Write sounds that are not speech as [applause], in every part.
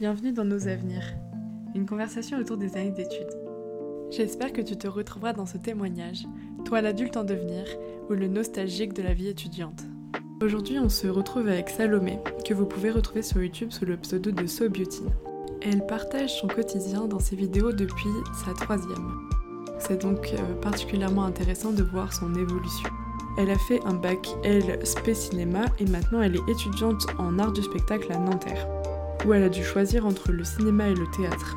Bienvenue dans Nos Avenirs, une conversation autour des années d'études. J'espère que tu te retrouveras dans ce témoignage, toi l'adulte en devenir ou le nostalgique de la vie étudiante. Aujourd'hui, on se retrouve avec Salomé, que vous pouvez retrouver sur YouTube sous le pseudo de So Beauty. Elle partage son quotidien dans ses vidéos depuis sa troisième. C'est donc euh, particulièrement intéressant de voir son évolution. Elle a fait un bac L spé cinéma et maintenant elle est étudiante en art du spectacle à Nanterre, où elle a dû choisir entre le cinéma et le théâtre.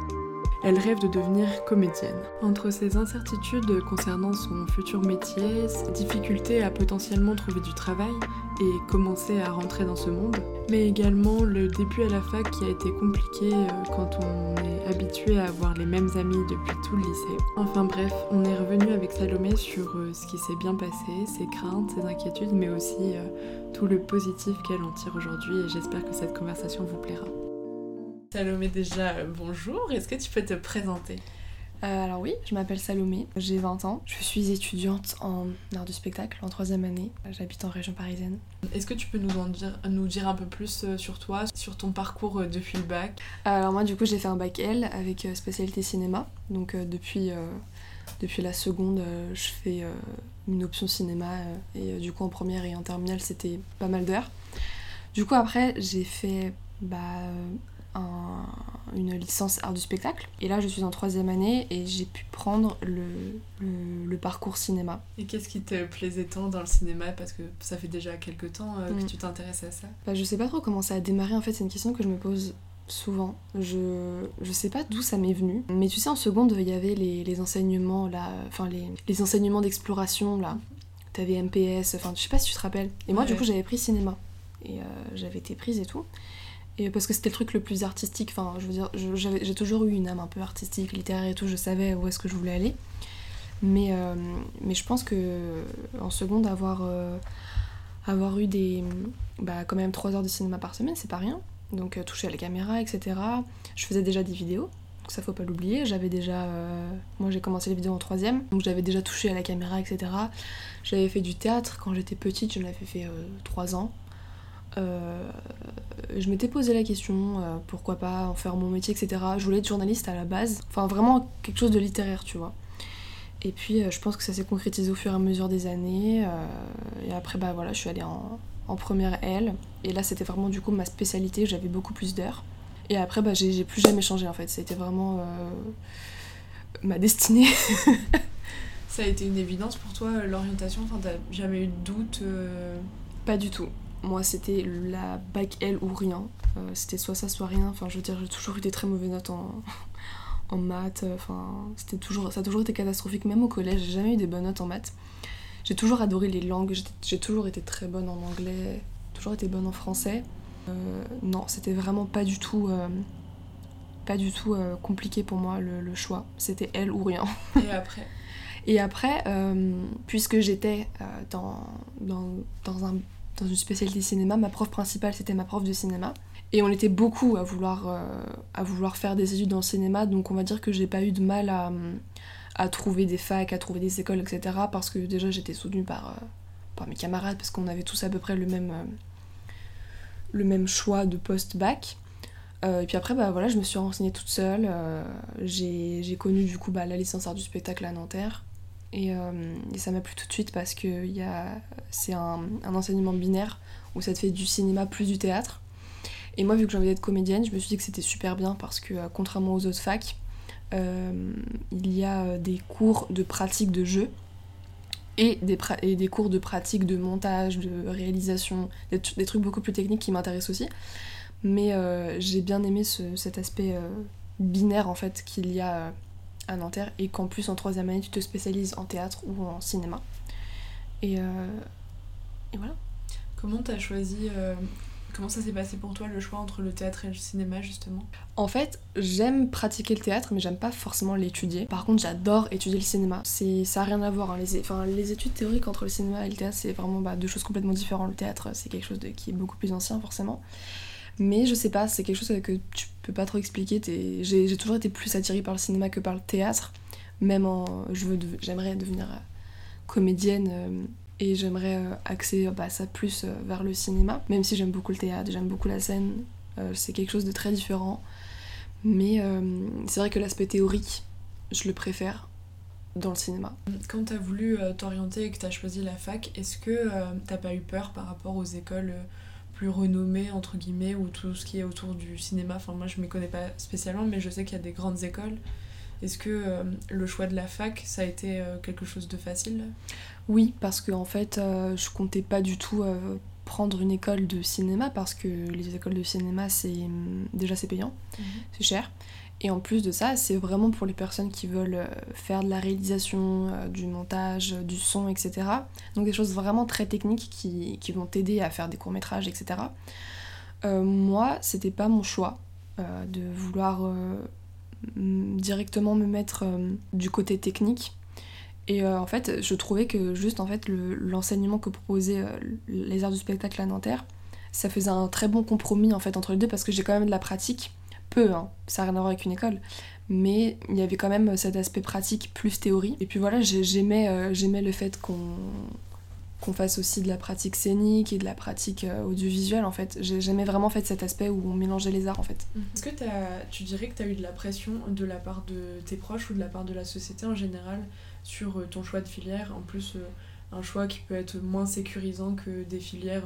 Elle rêve de devenir comédienne. Entre ses incertitudes concernant son futur métier, ses difficultés à potentiellement trouver du travail et commencer à rentrer dans ce monde, mais également le début à la fac qui a été compliqué euh, quand on est habitué à avoir les mêmes amis depuis tout le lycée. Enfin bref, on est revenu avec Salomé sur euh, ce qui s'est bien passé, ses craintes, ses inquiétudes, mais aussi euh, tout le positif qu'elle en tire aujourd'hui et j'espère que cette conversation vous plaira. Salomé déjà, bonjour, est-ce que tu peux te présenter? Euh, alors oui, je m'appelle Salomé, j'ai 20 ans, je suis étudiante en art du spectacle en troisième année, j'habite en région parisienne. Est-ce que tu peux nous, en dire, nous dire un peu plus euh, sur toi, sur ton parcours euh, depuis le bac? Alors moi du coup j'ai fait un bac L avec spécialité cinéma, donc depuis, depuis la seconde je fais une option cinéma et du coup en première et en terminale c'était pas mal d'heures. Du coup après j'ai fait bah, une licence art du spectacle. Et là, je suis en troisième année et j'ai pu prendre le, le, parcours cinéma. Et qu'est-ce qui te plaisait tant dans le cinéma? Parce que ça fait déjà quelques temps euh, que mm. tu t'intéresses à ça. Bah, je sais pas trop comment ça a démarré. En fait, c'est une question que je me pose souvent. Je, je sais pas d'où ça m'est venu. Mais tu sais, en seconde, il y avait les, les enseignements, là, enfin, les, les enseignements d'exploration, là. T'avais MPS, enfin, je sais pas si tu te rappelles. Et moi, du coup, j'avais pris cinéma. Et euh, j'avais été prise et tout. Et parce que c'était le truc le plus artistique, enfin je veux dire, j'ai toujours eu une âme un peu artistique, littéraire et tout, je savais où est-ce que je voulais aller. Mais, euh, mais je pense que en seconde, avoir, euh, avoir eu des. Bah, quand même 3 heures de cinéma par semaine, c'est pas rien. Donc euh, toucher à la caméra, etc. Je faisais déjà des vidéos, donc ça faut pas l'oublier. J'avais déjà. moi j'ai commencé les vidéos en troisième, donc j'avais déjà touché à la caméra, etc. J'avais fait du théâtre quand j'étais petite, je l'avais fait 3 ans. Euh, je m'étais posé la question, euh, pourquoi pas en faire mon métier, etc. Je voulais être journaliste à la base, enfin vraiment quelque chose de littéraire, tu vois. Et puis euh, je pense que ça s'est concrétisé au fur et à mesure des années. et après, bah voilà, je suis allée en, en première L. Et là, c'était vraiment du coup ma spécialité, j'avais beaucoup plus d'heures. Et après, bah, j'ai plus jamais changé en fait. C'était vraiment ma destinée. [laughs] ça a été une évidence pour toi, l'orientation? Enfin, t'as jamais eu de doute Pas du tout. Moi, c'était la bac L ou rien. Euh, c'était soit ça, soit rien. Enfin, je veux dire, j'ai toujours eu des très mauvaises notes en, [laughs] en maths. Enfin, c'était toujours, ça a toujours été catastrophique. Même au collège, j'ai jamais eu des bonnes notes en maths. J'ai toujours adoré les langues. J'ai toujours été très bonne en anglais. Toujours été bonne en français. Euh, non, c'était vraiment pas du tout, euh, pas du tout compliqué pour moi le, choix. C'était elle ou rien. [laughs] Et après? Et après, puisque j'étais dans, dans, dans un dans une spécialité cinéma. Ma prof principale, c'était ma prof de cinéma. Et on était beaucoup à vouloir, euh, à vouloir faire des études dans le cinéma, donc on va dire que j'ai pas eu de mal à, à, trouver des facs, à trouver des écoles, etc. Parce que déjà j'étais soutenue par, euh, par mes camarades, parce qu'on avait tous à peu près le même, euh, le même choix de post-bac. et puis après, bah, voilà, je me suis renseignée toute seule. j'ai connu du coup bah, la licence art du spectacle à Nanterre. Euh, et, ça m'a plu tout de suite parce que c'est un, enseignement binaire où ça te fait du cinéma plus du théâtre. Et moi, vu que j'ai envie d'être comédienne, je me suis dit que c'était super bien parce que, euh, contrairement aux autres facs, euh, il y a des cours de pratique de jeu et des, et des cours de pratique de montage, de réalisation, des, trucs beaucoup plus techniques qui m'intéressent aussi. Mais j'ai bien aimé cet aspect binaire en fait qu'il y a à Nanterre et qu'en plus en troisième année tu te spécialises en théâtre ou en cinéma. Et, euh, et voilà. Comment t'as choisi euh, Comment ça s'est passé pour toi le choix entre le théâtre et le cinéma justement? En fait, j'aime pratiquer le théâtre mais j'aime pas forcément l'étudier. Par contre, j'adore étudier le cinéma. C'est ça a rien à voir. Hein. Les, enfin, les études théoriques entre le cinéma et le théâtre, c'est vraiment bah, deux choses complètement différentes. Le théâtre, c'est quelque chose de, qui est beaucoup plus ancien forcément. Mais je sais pas, c'est quelque chose que tu peux pas trop expliquer. J'ai toujours été plus attirée par le cinéma que par le théâtre. Même en. J'aimerais devenir euh, comédienne euh, et j'aimerais euh, axer bah, ça plus vers le cinéma. Même si j'aime beaucoup le théâtre, j'aime beaucoup la scène, c'est quelque chose de très différent. Mais c'est vrai que l'aspect théorique, je le préfère dans le cinéma. Quand tu as voulu t'orienter et que tu as choisi la fac, est-ce que t'as pas eu peur par rapport aux écoles plus renommées, entre guillemets, ou tout ce qui est autour du cinéma Enfin, moi, je ne m'y connais pas spécialement, mais je sais qu'il y a des grandes écoles. Est-ce que le choix de la fac, ça a été quelque chose de facile? Oui, parce que en fait, je comptais pas du tout prendre une école de cinéma parce que les écoles de cinéma, c'est déjà c'est payant, mhm. c'est cher. Et en plus de ça, c'est vraiment pour les personnes qui veulent euh, faire de la réalisation, euh, du montage, du son, etc. Donc des choses vraiment très techniques qui, qui vont t'aider à faire des courts-métrages, etc. Euh, moi, c'était pas mon choix de vouloir directement me mettre du côté technique. Et en fait, je trouvais que juste en fait l'enseignement que proposaient les arts du spectacle à Nanterre, ça faisait un très bon compromis en fait entre les deux parce que j'ai quand même de la pratique peu, hein, ça n'a rien à voir avec une école, mais il y avait quand même cet aspect pratique plus théorie. Et puis voilà, j'aimais euh, le fait qu'on qu'on fasse aussi de la pratique scénique et de la pratique euh, audiovisuelle en fait. J'aimais vraiment fait cet aspect où on mélangeait les arts en fait. Est-ce que tu dirais que tu as eu de la pression de la part de tes proches ou de la part de la société en général sur euh, ton choix de filière? En plus, un choix qui peut être moins sécurisant que des filières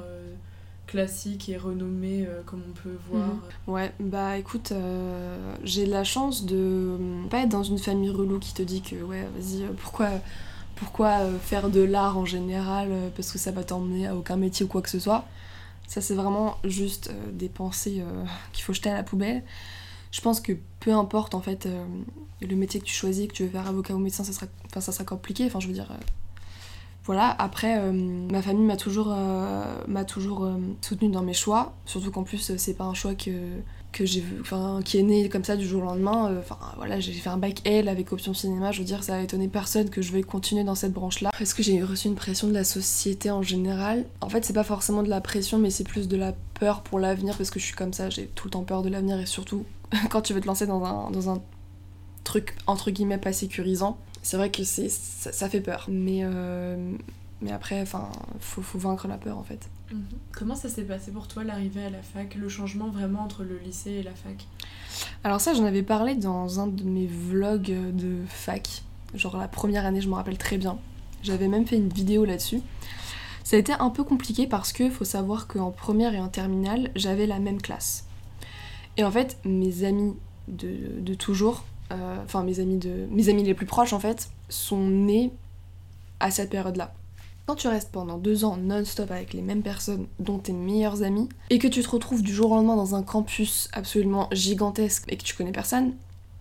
classique et renommé euh, comme on peut voir. Mhm. Ouais, bah écoute, euh, j'ai la chance de pas être dans une famille relou qui te dit que ouais, vas-y, euh, pourquoi, pourquoi faire de l'art en général parce que ça va t'emmener à aucun métier ou quoi que ce soit. Ça, c'est vraiment juste des pensées [laughs] qu'il faut jeter à la poubelle. Je pense que peu importe en fait le métier que tu choisis, que tu veux faire avocat ou médecin, ça sera, ça sera compliqué. Enfin, je veux dire, voilà, après, euh, ma famille m'a toujours, euh, m'a euh, soutenue dans mes choix, surtout qu'en plus, c'est pas un choix que, j'ai qui est né comme ça du jour au lendemain. Enfin, voilà, j'ai fait un bac L avec option cinéma, je veux dire, ça a étonné personne que je vais continuer dans cette branche-là. Est-ce que j'ai reçu une pression de la société en général. En fait, c'est pas forcément de la pression, mais c'est plus de la peur pour l'avenir, parce que je suis comme ça, j'ai tout le temps peur de l'avenir, et surtout, [laughs] quand tu veux te lancer dans un, dans un truc, entre guillemets, pas sécurisant, c'est vrai que c'est ça, fait peur. Mais, euh, mais après, enfin, faut, faut vaincre la peur en fait. Mhm. Comment ça s'est passé pour toi l'arrivée à la fac, le changement vraiment entre le lycée et la fac? Alors ça, j'en avais parlé dans un de mes vlogs de fac. Genre la première année, je me rappelle très bien. J'avais même fait une vidéo là-dessus. Ça a été un peu compliqué parce que faut savoir qu'en première et en terminale, j'avais la même classe. Et en fait, mes amis de, de toujours, enfin mes amis de mes amis les plus proches en fait sont nés à cette période-là. Quand tu restes pendant deux ans non-stop avec les mêmes personnes, dont tes meilleurs amis, et que tu te retrouves du jour au lendemain dans un campus absolument gigantesque et que tu connais personne,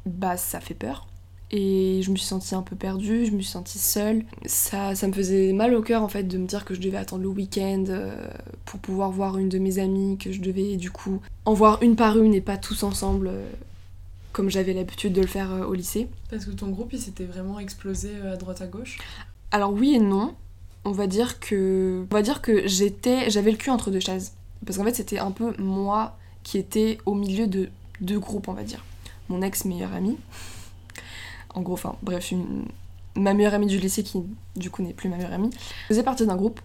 bah ça fait peur. Et je me suis sentie un peu perdue, je me suis sentie seule. Ça, ça me faisait mal au cœur en fait de me dire que je devais attendre le week-end euh, pour pouvoir voir une de mes amies, que je devais du coup en voir une par une et pas tous ensemble euh, comme j'avais l'habitude de le faire euh, au lycée. Parce que ton groupe, il s'était vraiment explosé euh, à droite à gauche Alors oui et non. On va dire que, on va dire que j'étais, j'avais le cul entre deux chaises. Parce qu'en fait, c'était un peu moi qui était au milieu de deux groupes, on va dire. Mon ex meilleur ami, en gros, enfin bref, une, ma meilleure amie du lycée qui du coup n'est plus ma meilleure amie, faisait partie d'un groupe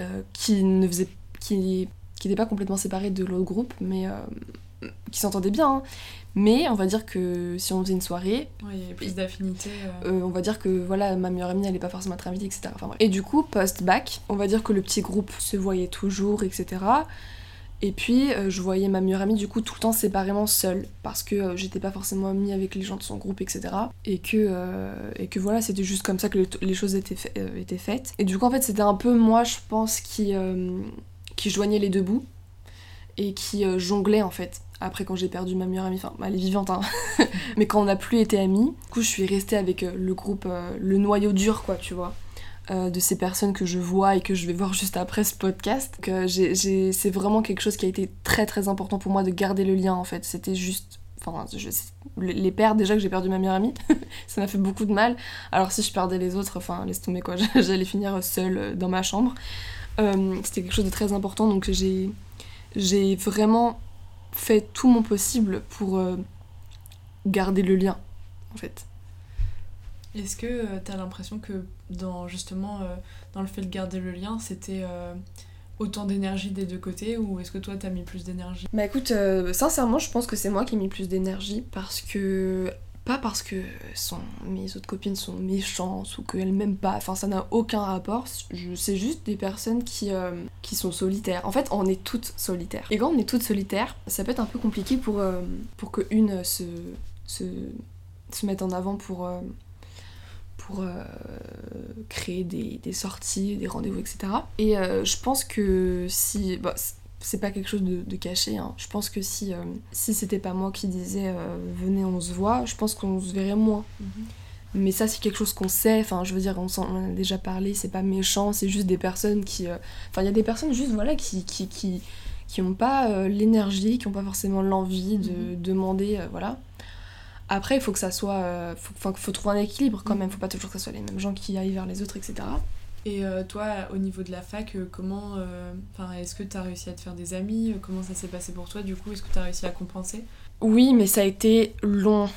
euh, qui ne faisait, qui, qui n'était pas complètement séparé de l'autre groupe, mais qui s'entendaient bien. Hein. Mais on va dire que si on faisait une soirée. il y avait plus d'affinité. Euh. Euh, on va dire que voilà, ma meilleure amie n'allait pas forcément être invitée, etc. Enfin, Et du coup, post-bac, on va dire que le petit groupe se voyait toujours, etc. Et puis, euh, je voyais ma meilleure amie du coup tout le temps séparément seule, parce que j'étais pas forcément amie avec les gens de son groupe, etc. Et que, et que voilà, c'était juste comme ça que les choses étaient, étaient faites. Et du coup, en fait, c'était un peu moi, je pense, qui, qui joignait les deux bouts et qui jonglait en fait après quand j'ai perdu ma meilleure amie, enfin elle est vivante hein, [laughs] mais quand on n'a plus été amis, du coup je suis restée avec euh, le groupe, euh, le noyau dur quoi tu vois, euh, de ces personnes que je vois et que je vais voir [laughs] juste après ce podcast. c'est vraiment quelque chose qui a été très très important pour moi de garder le lien en fait, c'était juste... Enfin, les perdre déjà que j'ai perdu ma meilleure amie, [laughs] ça m'a fait beaucoup de mal. Alors si je perdais les autres, enfin laisse tomber quoi, j'allais finir seule dans ma chambre. C'était quelque chose de très important donc j'ai j'ai vraiment fait tout mon possible pour euh, garder le lien, en fait. Est-ce que euh, tu as l'impression que dans justement euh, dans le fait de garder le lien, c'était autant d'énergie des deux côtés ou est-ce que toi t'as mis plus d'énergie? Bah écoute, euh, sincèrement, je pense que c'est moi qui ai mis plus d'énergie parce que. Pas parce que mes autres copines sont méchantes ou qu'elles m'aiment pas, enfin ça n'a aucun rapport, c'est juste des personnes qui, euh, qui sont solitaires. En fait, on est toutes solitaires. Et quand on est toutes solitaires, ça peut être un peu compliqué pour, euh, pour que une se, se, se mette en avant pour, pour euh, créer des, des, sorties, des rendez-vous, etc. Et euh, je pense que si... Bah, c'est pas quelque chose de, caché, hein. je pense que si, euh, si c'était pas moi qui disais venez on se voit, je pense qu'on se verrait moins. Mhm. Mais ça c'est quelque chose qu'on sait, enfin je veux dire on, en a déjà parlé, c'est pas méchant, c'est juste des personnes qui... Enfin il y a des personnes juste voilà qui... qui, qui qui n'ont pas l'énergie, qui n'ont pas forcément l'envie de mhm. demander, voilà. Après, il faut que ça soit. Euh, faut, faut trouver un équilibre quand mm. même. Faut pas toujours que ce soit les mêmes gens qui aillent vers les autres, etc. Et euh, toi, au niveau de la fac, euh, comment. Enfin, est-ce que tu as réussi à te faire des amis Comment ça s'est passé pour toi du coup? Est-ce que tu as réussi à compenser? Oui, mais ça a été long.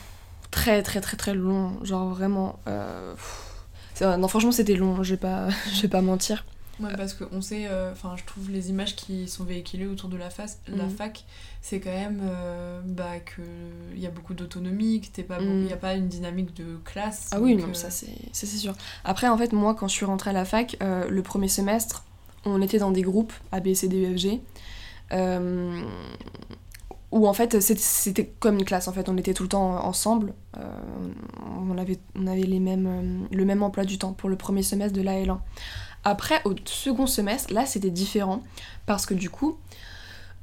Très, très, très, très long. Genre vraiment. Non, franchement, c'était long. Je vais pas, [laughs] je vais pas mentir. Ouais, parce qu'on sait, euh, enfin, je trouve les images qui sont véhiculées autour de la, face, la mhm. fac, c'est quand même euh, bah, qu'il y a beaucoup d'autonomie, qu'il n'y mhm. a pas une dynamique de classe. Ah oui, non, euh, ça c'est sûr. Après, en fait, moi, quand je suis rentrée à la fac, le premier semestre, on était dans des groupes A, B, C, D, E, F, G. où en fait c'était comme une classe en fait on était tout le temps ensemble on avait on avait les mêmes le même emploi du temps pour le premier semestre de la L1 après, au second semestre, là c'était différent parce que du coup,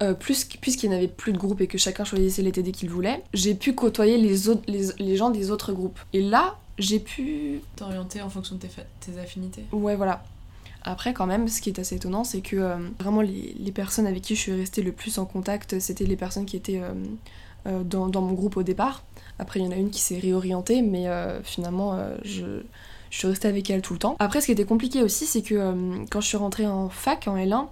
euh, puisqu'il n'y avait plus de groupe et que chacun choisissait les TD qu'il voulait, j'ai pu côtoyer les, autres, les, gens des autres groupes. Et là, j'ai pu. T'orienter en fonction de tes, affinités. Ouais, voilà. Après, quand même, ce qui est assez étonnant, c'est que euh, vraiment les, personnes avec qui je suis restée le plus en contact, c'était les personnes qui étaient euh, dans, dans, mon groupe au départ. Après, il y en a une qui s'est réorientée, mais finalement, je je suis restée avec elle tout le temps. Après, ce qui était compliqué aussi, c'est que euh, quand je suis rentrée en fac, en L1,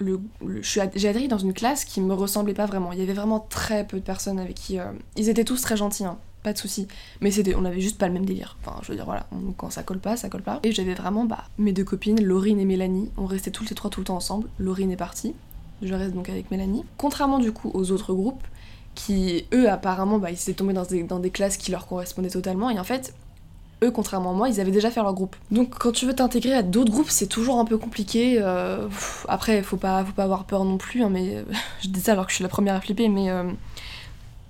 le, j'ai atterri dans une classe qui me ressemblait pas vraiment. Il y avait vraiment très peu de personnes avec qui. Euh, ils étaient tous très gentils, hein, pas de soucis. Mais c'était, on avait juste pas le même délire. Enfin, je veux dire, voilà, quand ça colle pas, ça colle pas. Et j'avais vraiment bah, mes deux copines, Laurine et Mélanie. On restait toutes les trois tout le temps ensemble. Laurine est partie. Je reste donc avec Mélanie. Contrairement du coup aux autres groupes, qui eux apparemment, bah, ils s'étaient tombés dans des, dans des classes qui leur correspondaient totalement. Et en fait, eux, contrairement à moi, ils avaient déjà fait leur groupe. Donc quand tu veux t'intégrer à d'autres groupes, c'est toujours un peu compliqué. Euh, après, faut pas, faut pas avoir peur non plus, hein, mais [laughs] je dis ça alors que je suis la première à flipper, mais euh,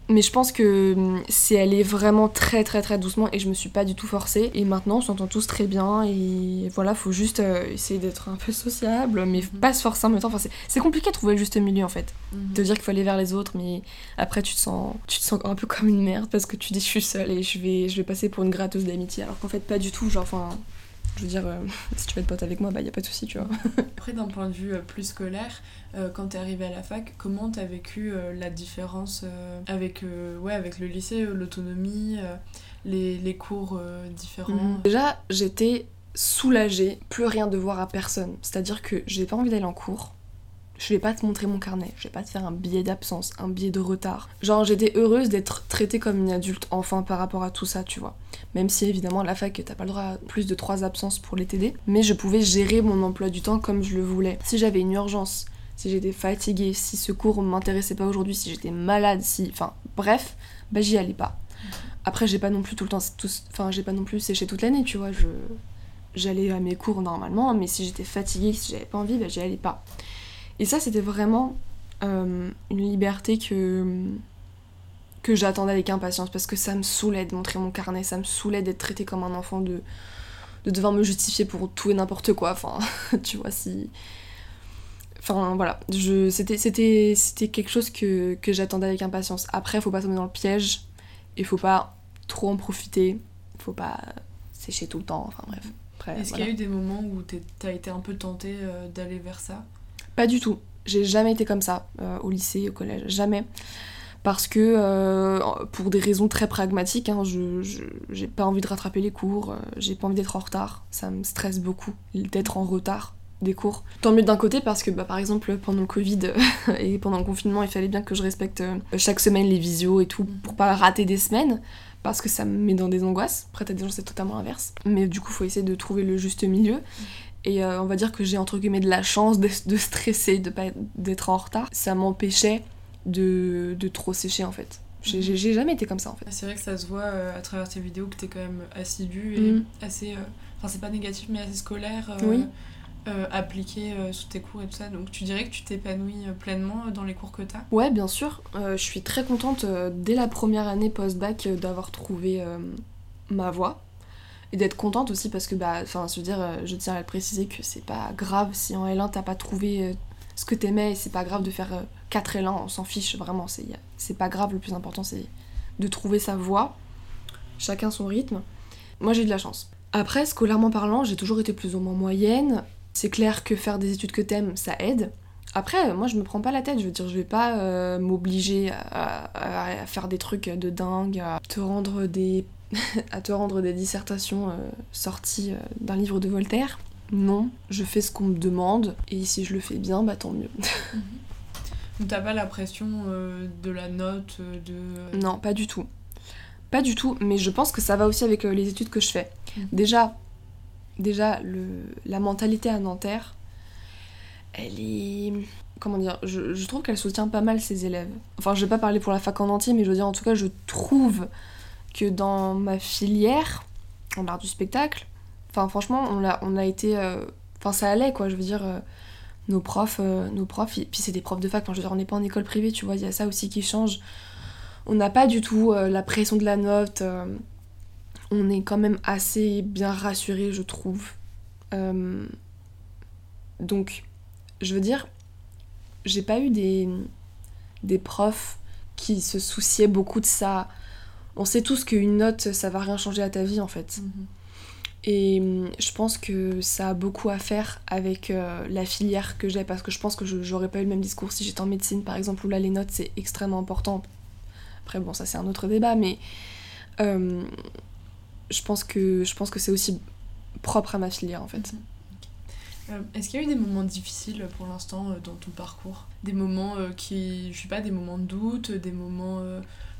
mais je pense que hum, c'est allé vraiment très très très doucement et je me suis pas du tout forcée. Et maintenant, on s'entend tous très bien et voilà, faut juste euh, essayer d'être un peu sociable, mais mhm. pas se forcer en même temps. Enfin, c'est compliqué de trouver le juste milieu en fait. Mhm. De dire qu'il faut aller vers les autres, mais après tu te sens, tu te sens un peu comme une merde parce que tu dis je suis seule et je vais, je vais passer pour une gratteuse d'amitié alors qu'en fait pas du tout. Genre, enfin, je veux dire, euh, [laughs] si tu veux être pote avec moi, bah y a pas de souci, tu vois. [laughs] Après, d'un point de vue euh, plus scolaire, euh, quand t'es arrivé à la fac, comment t'as vécu la différence avec, ouais, avec le lycée, l'autonomie, les, les, cours différents? Mhm. Déjà, j'étais soulagée, plus rien de voir à personne. C'est-à-dire que j'ai pas envie d'aller en cours je vais pas te montrer mon carnet, je vais pas te faire un billet d'absence, un billet de retard. Genre j'étais heureuse d'être traitée comme une adulte enfin par rapport à tout ça, tu vois. Même si évidemment à la fac t'as pas le droit à plus de 3 absences pour les TD, mais je pouvais gérer mon emploi du temps comme je le voulais. Si j'avais une urgence, si j'étais fatiguée, si ce cours m'intéressait pas aujourd'hui, si j'étais malade, si... Enfin bref, bah j'y allais pas. Après j'ai pas non plus tout le temps... Enfin j'ai pas non plus séché toute l'année, tu vois, je... J'allais à mes cours normalement, mais si j'étais fatiguée, si j'avais pas envie, bah j'y allais pas. Et ça, c'était vraiment euh, une liberté que, que j'attendais avec impatience parce que ça me saoulait de montrer mon carnet, ça me saoulait d'être traité comme un enfant, de, de devoir me justifier pour tout et n'importe quoi. Enfin, [laughs] tu vois, si. Enfin, voilà. C'était, quelque chose que, que j'attendais avec impatience. Après, faut pas tomber dans le piège et faut pas trop en profiter. Faut pas sécher tout le temps. Enfin, bref. Est-ce qu'il y a eu des moments où t'as été un peu tentée euh, d'aller vers ça? Pas du tout. J'ai jamais été comme ça euh, au lycée, au collège, jamais. Parce que, euh, pour des raisons très pragmatiques, hein, je j'ai pas envie de rattraper les cours, euh, j'ai pas envie d'être en retard, ça me stresse beaucoup d'être en retard des cours. Tant mieux d'un côté parce que bah, par exemple pendant le Covid [laughs] et pendant le confinement il fallait bien que je respecte chaque semaine les visios et tout pour pas rater des semaines parce que ça me met dans des angoisses. Après t'as des gens c'est totalement l'inverse. Mais du coup faut essayer de trouver le juste milieu. Et euh, on va dire que j'ai entre guillemets de la chance de, de stresser, de pas d'être en retard, ça m'empêchait de, de trop sécher en fait. J'ai jamais été comme ça en fait. C'est vrai que ça se voit euh, à travers tes vidéos que t'es quand même assidu et Mhm. assez. euh, Enfin, c'est pas négatif, mais assez scolaire, euh, Oui. euh, appliqué sous tes cours et tout ça. Donc, tu dirais que tu t'épanouis pleinement dans les cours que t'as? Ouais, bien sûr. Je suis très contente dès la première année post-bac d'avoir trouvé ma voie. Et d'être contente aussi parce que, bah, enfin, veux dire, euh, je tiens à le préciser que c'est pas grave si en L1 t'as pas trouvé euh, ce que t'aimais c'est pas grave de faire euh, 4 L1, on s'en fiche vraiment, c'est pas grave, le plus important c'est de trouver sa voie, chacun son rythme. Moi j'ai de la chance. Après, scolairement parlant, j'ai toujours été plus ou moins moyenne. C'est clair que faire des études que t'aimes, ça aide. Après, moi je me prends pas la tête, je veux dire, je vais pas euh, m'obliger à, à- à faire des trucs de dingue, à te rendre des, [laughs] à te rendre des dissertations euh, sorties euh, d'un livre de Voltaire. Non, je fais ce qu'on me demande, et si je le fais bien, bah tant mieux. [laughs] Donc, t'as pas la pression euh, de la note, de. Non, pas du tout. Pas du tout, mais je pense que ça va aussi avec les études que je fais. Mhm. Déjà, déjà le, la mentalité à Nanterre, elle est... Comment dire je, je trouve qu'elle soutient pas mal ses élèves. Enfin, je vais pas parler pour la fac en entier, mais je veux dire, en tout cas, je trouve que dans ma filière, en art du spectacle, enfin, franchement, on a, on a été... euh, Enfin, ça allait, quoi, je veux dire... euh, nos profs, euh, nos profs, puis c'est des profs de fac, enfin, je veux dire, on n'est pas en école privée, tu vois, il y a ça aussi qui change. On n'a pas du tout la pression de la note. on est quand même assez bien rassuré, je trouve. Donc, je veux dire, j'ai pas eu des, des profs qui se souciaient beaucoup de ça. On sait tous qu'une note, ça va rien changer à ta vie en fait. Mhm. Et hum, je pense que ça a beaucoup à faire avec euh, la filière que j'ai, parce que je pense que je- j'aurais pas eu le même discours si j'étais en médecine, par exemple, où là les notes c'est extrêmement important. Après, bon, ça c'est un autre débat, mais euh, je pense que, je pense que c'est aussi propre à ma filière en fait. Euh, Est-ce qu'il y a eu des moments difficiles pour l'instant euh, dans ton parcours? Des moments qui, je sais pas, des moments de doute, des moments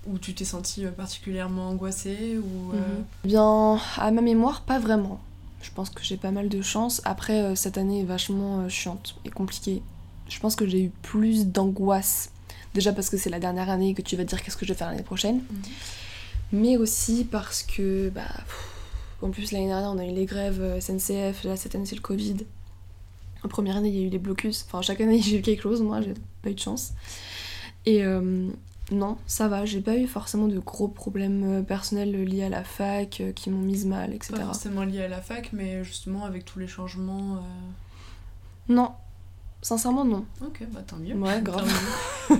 où tu t'es senti euh, particulièrement angoissée ou euh, Mhm. Bien, à ma mémoire, pas vraiment. Je pense que j'ai pas mal de chance. Après, euh, cette année est vachement chiante et compliquée. Je pense que j'ai eu plus d'angoisse. Déjà parce que c'est la dernière année que tu vas te dire qu'est-ce que je vais faire l'année prochaine. Mhm. Mais aussi parce que, bah, pff, en plus l'année dernière on a eu les grèves SNCF, là cette année c'est le Covid. En première année il y a eu les blocus. Enfin, chaque année [laughs] j'ai eu quelque chose, moi j'ai pas eu de chance. Et euh, non, ça va, j'ai pas eu forcément de gros problèmes euh, personnels liés à la fac euh, qui m'ont mise mal, etc. pas forcément lié à la fac, mais justement avec tous les changements. euh, Non, sincèrement non. Ok, bah tant mieux. Ouais, [laughs] grave. [laughs] mieux.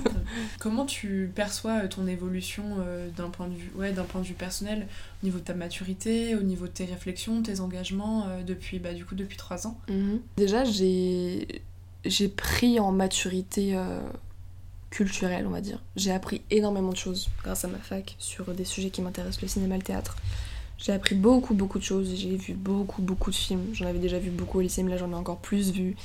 Comment tu perçois euh, ton évolution euh, d'un point de vue, ouais, d'un point de vue personnel, au niveau de ta maturité, au niveau de tes réflexions, tes engagements euh, depuis, bah, du coup, depuis trois ans? Mhm. Déjà, j'ai j'ai pris en maturité euh, culturelle, on va dire. J'ai appris énormément de choses grâce à ma fac sur des sujets qui m'intéressent, le cinéma, le théâtre. J'ai appris beaucoup, beaucoup de choses. J'ai vu beaucoup, beaucoup de films. J'en avais déjà vu beaucoup au lycée, mais là j'en ai encore plus vu.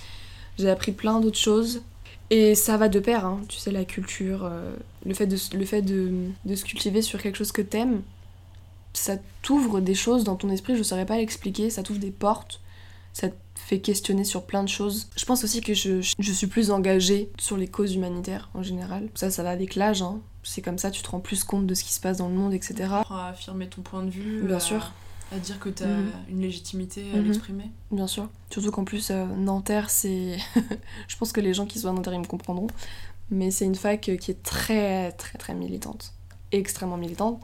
J'ai appris plein d'autres choses. Et ça va de pair, hein. tu sais, la culture, euh, le fait, de, le fait de, de se cultiver sur quelque chose que t'aimes, ça t'ouvre des choses dans ton esprit, je saurais pas l'expliquer, ça t'ouvre des portes, ça te fait questionner sur plein de choses. Je pense aussi que je, je suis plus engagée sur les causes humanitaires en général. Ça, ça va avec l'âge, hein. c'est comme ça, tu te rends plus compte de ce qui se passe dans le monde, etc. À affirmer ton point de vue, Bien à, sûr. à dire que tu as Mhm. une légitimité à Mhm. l'exprimer. Bien sûr. Surtout qu'en plus, euh, Nanterre, c'est. [laughs] je pense que les gens qui sont à Nanterre, ils me comprendront. Mais c'est une fac euh, qui est très, très, très militante. Extrêmement militante.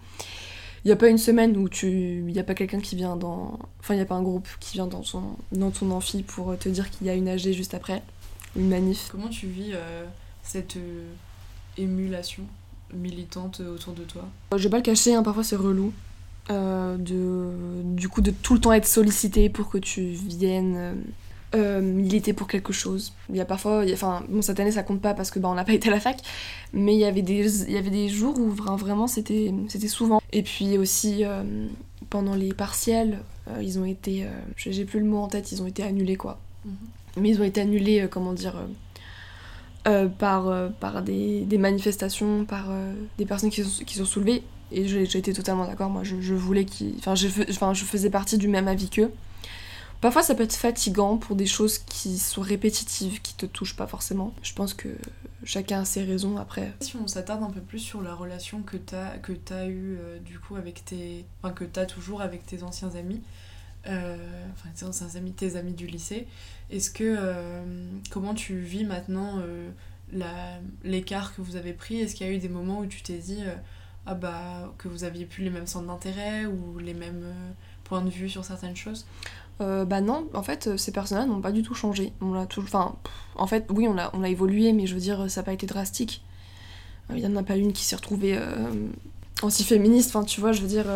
Il n'y a pas une semaine où tu. Il n'y a pas quelqu'un qui vient dans. Enfin, il n'y a pas un groupe qui vient dans ton, dans ton amphi pour te dire qu'il y a une AG juste après. Une manif. Comment tu vis euh, cette euh, émulation militante autour de toi? Je vais pas le cacher, hein, parfois c'est relou. euh, de, du coup, de tout le temps être sollicité pour que tu viennes euh, euh, militer pour quelque chose. Il y a parfois, il y a- enfin, bon, cette année ça compte pas parce que bah, on n'a pas [laughs] été à la fac, mais il y avait des, il y avait des jours où vra- vraiment c'était, c'était souvent. Et puis aussi, euh, pendant les partiels, euh, ils ont été, j'ai plus le mot en tête, ils ont été annulés quoi. Mhm. Mais ils ont été annulés, comment dire, par, par des, des manifestations, par des personnes qui sont, qui sont soulevées. Et j'ai été totalement d'accord, moi je, je voulais qu'ils. Enfin, je, enfin, je faisais partie du même avis qu'eux. Parfois, ça peut être fatigant pour des choses qui sont répétitives, qui te touchent pas forcément. Je pense que chacun a ses raisons après. Si on s'attarde un peu plus sur la relation que tu as, que as euh, du coup avec tes. Enfin, que tu as toujours avec tes anciens amis, euh, enfin tes anciens amis, tes amis du lycée, est-ce que. euh, comment tu vis maintenant l'écart que vous avez pris? Est-ce qu'il y a eu des moments où tu t'es dit. ah bah, que vous aviez plus les mêmes centres d'intérêt ou les mêmes points de vue sur certaines choses? Euh, bah non, en fait, euh, ces personnages n'ont pas du tout changé. On l'a toujours. Enfin, en fait, oui, on a, on a évolué, mais je veux dire, ça n'a pas été drastique. Euh, Il y en a pas une qui s'est retrouvée euh, anti-féministe. Enfin, tu vois, je veux dire,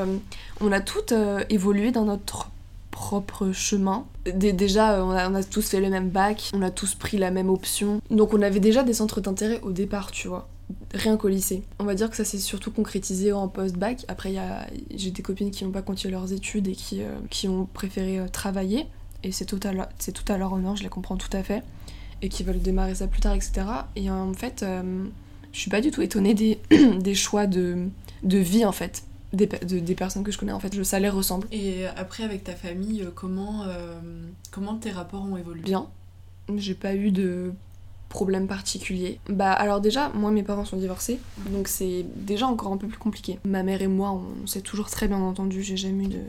on a toutes évolué dans notre propre chemin. Dé- déjà, a, on a tous fait le même bac, on a tous pris la même option. Donc, on avait déjà des centres d'intérêt au départ, tu vois. Rien qu'au lycée. On va dire que ça s'est surtout concrétisé en post-bac. Après, il y a- j'ai des copines qui n'ont pas continué leurs études et qui, euh, qui ont préféré euh, travailler. Et c'est tout, à leur- c'est tout à leur honneur, je les comprends tout à fait. Et qui veulent démarrer ça plus tard, etc. Et en fait, euh, je suis pas du tout étonnée des, [coughs] des choix de, de vie, en fait. Des, de- des personnes que je connais, en fait. Ça les ressemble. Et après, avec ta famille, euh, comment, euh, comment tes rapports ont évolué? Bien. J'ai pas eu de problème particulier. Bah alors déjà, moi mes parents sont divorcés, donc c'est déjà encore un peu plus compliqué. Ma mère et moi, on s'est toujours très bien entendu, j'ai jamais eu de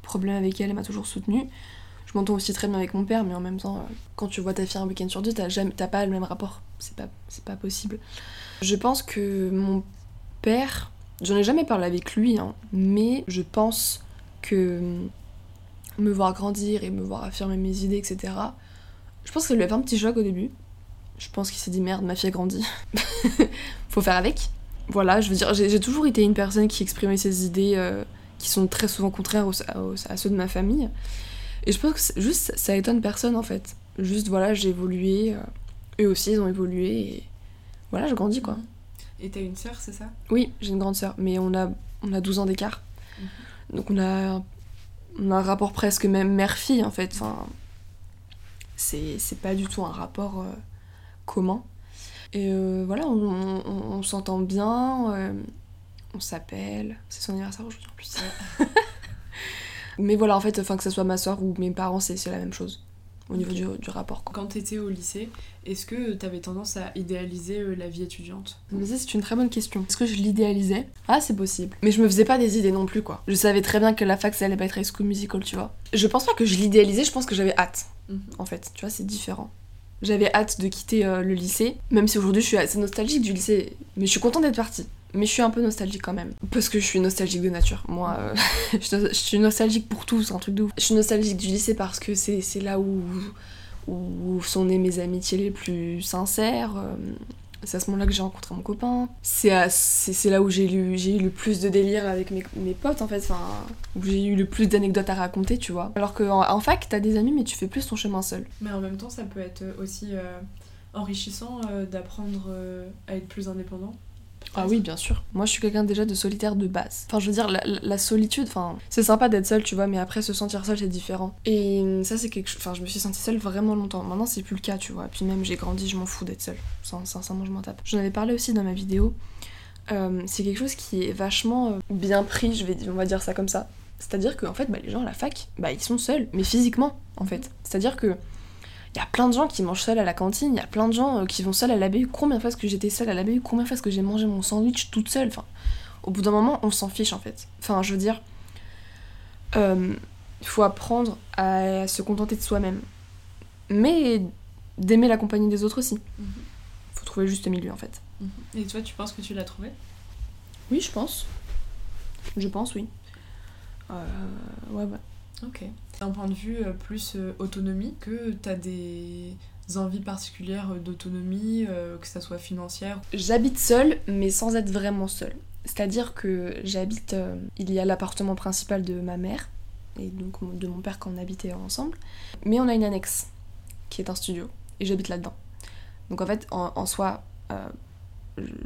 problème avec elle, elle m'a toujours soutenue. Je m'entends aussi très bien avec mon père, mais en même temps, euh, quand tu vois ta fille un week-end sur deux, t'as jamais, pas le même rapport. C'est pas, c'est pas possible. Je pense que mon père, j'en ai jamais parlé avec lui, hein, mais je pense que hum, me voir grandir et me voir affirmer mes idées, etc. Je pense que ça lui a fait un petit choc au début. Je pense qu'il s'est dit merde, ma fille a grandi. [laughs] Faut faire avec. Voilà, je veux dire, j'ai toujours été une personne qui exprimait ses idées euh, qui sont très souvent contraires aux- à, aux- à ceux de ma famille. Et je pense que juste ça étonne personne en fait. Juste voilà, j'ai évolué, euh, eux aussi ils ont évolué et voilà, je grandis quoi. Et t'as une sœur, c'est ça? Oui, j'ai une grande sœur, mais on a, on a 12 ans d'écart. Donc on a, on a un rapport presque même mère-fille en fait. Enfin, c'est c'est pas du tout un rapport euh, commun. Et euh, voilà, on, on- on s'entend bien, euh, on s'appelle. C'est son anniversaire aujourd'hui en plus. [laughs] mais voilà, en fait, enfin, que ce soit ma soeur ou mes parents, c'est la même chose au niveau du, du rapport. Quoi. Quand t'étais au lycée, est-ce que t'avais tendance à idéaliser euh, la vie étudiante? Mais ça, c'est une très bonne question. Est-ce que je l'idéalisais? Ah, c'est possible. Mais je me faisais pas des idées non plus, quoi. Je savais très bien que la fac, ça allait pas être High School Musical, tu vois. Je pense pas que je l'idéalisais, je pense que j'avais hâte, Mhm. en fait. Tu vois, c'est différent. J'avais hâte de quitter euh, le lycée, même si aujourd'hui je suis assez nostalgique du lycée. Mais je suis contente d'être partie. Mais je suis un peu nostalgique quand même. Parce que je suis nostalgique de nature. Moi, euh, [laughs] je suis nostalgique pour tout, c'est un truc de ouf. Je suis nostalgique du lycée parce que c'est là où, où sont nées mes amitiés les plus sincères. C'est à ce moment-là que j'ai rencontré mon copain. C'est c'est là où j'ai eu, j'ai eu le plus de délire avec mes, potes, en fait. Où j'ai eu le plus d'anecdotes à raconter, tu vois. Alors qu'en en fac, t'as des amis, mais tu fais plus ton chemin seul. Mais en même temps, ça peut être aussi euh, enrichissant euh, d'apprendre euh, à être plus indépendant. Ah oui, bien sûr. Moi, je suis quelqu'un déjà de solitaire de base. Enfin, je veux dire, la, la- solitude, enfin, c'est sympa d'être seul, tu vois, mais après, se sentir seul, c'est différent. Et ça, c'est quelque chose. Enfin, je me suis sentie seule vraiment longtemps. Maintenant, c'est plus le cas, tu vois. Puis même, j'ai grandi, je m'en fous d'être seule. Sin- Sincèrement, je m'en tape. J'en avais parlé aussi dans ma vidéo. Euh, c'est quelque chose qui est vachement euh, bien pris, je vais, on va dire ça comme ça. C'est-à-dire que, en fait, bah, les gens à la fac, bah, ils sont seuls, mais physiquement, en fait. C'est-à-dire que. Il y a plein de gens qui mangent seuls à la cantine, il y a plein de gens euh, qui vont seuls à la BU. Combien de fois est-ce que j'étais seule à la BU Combien de fois est-ce que j'ai mangé mon sandwich toute seule? Enfin, au bout d'un moment, on s'en fiche en fait. Enfin, je veux dire, euh, il faut apprendre à se contenter de soi-même. Mais d'aimer la compagnie des autres aussi. Mhm. faut trouver le juste milieu en fait. Et toi, tu penses que tu l'as trouvé? Oui, je pense. Je pense, oui. Euh, ouais, ouais. Ok. D'un point de vue euh, plus euh, autonomie, que t'as des envies particulières euh, d'autonomie, que ça soit financière J'habite seule, mais sans être vraiment seule. C'est-à-dire que j'habite. il y a l'appartement principal de ma mère, et donc de mon père quand on habitait ensemble. Mais on a une annexe, qui est un studio, et j'habite là-dedans. Donc en fait, en, soi,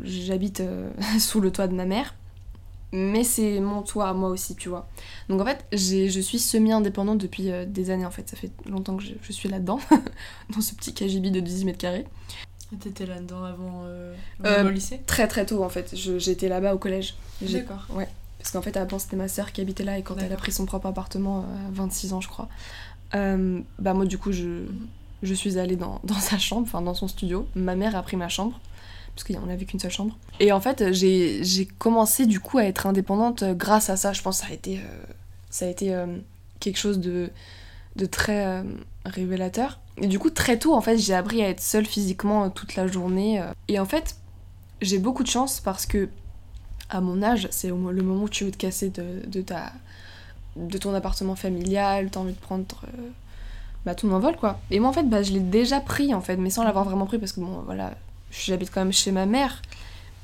j'habite [laughs] sous le toit de ma mère, mais c'est mon toit à moi aussi, tu vois. Donc en fait, je suis semi-indépendante depuis euh, des années, en fait. Ça fait longtemps que je, je suis là-dedans, [laughs] dans ce petit KGB de 18 mètres carrés. T'étais là-dedans avant, euh, Euh, avant le lycée? Très très tôt, en fait. J'étais là-bas au collège. D'accord. Ouais. Parce qu'en fait, avant, c'était ma sœur qui habitait là, et quand elle a pris son propre appartement euh, à 26 ans, je crois, Euh, bah moi du coup je, je suis allée dans, [laughs] dans sa chambre, enfin dans son studio. Ma mère a pris ma chambre, parce qu'on n'avait qu'une seule chambre. Et en fait j'ai commencé du coup à être indépendante grâce à ça. Je pense que ça a été, euh, ça a été euh, quelque chose de, de très euh, révélateur. Et du coup très tôt en fait j'ai appris à être seule physiquement euh, toute la journée. euh. Et en fait j'ai beaucoup de chance parce que à mon âge c'est le moment où tu veux te casser de, de ta de ton appartement familial, t'as envie de prendre euh, bah, ton envol quoi. Et moi en fait bah, je l'ai déjà pris en fait, mais sans l'avoir vraiment pris parce que bon voilà, j'habite quand même chez ma mère.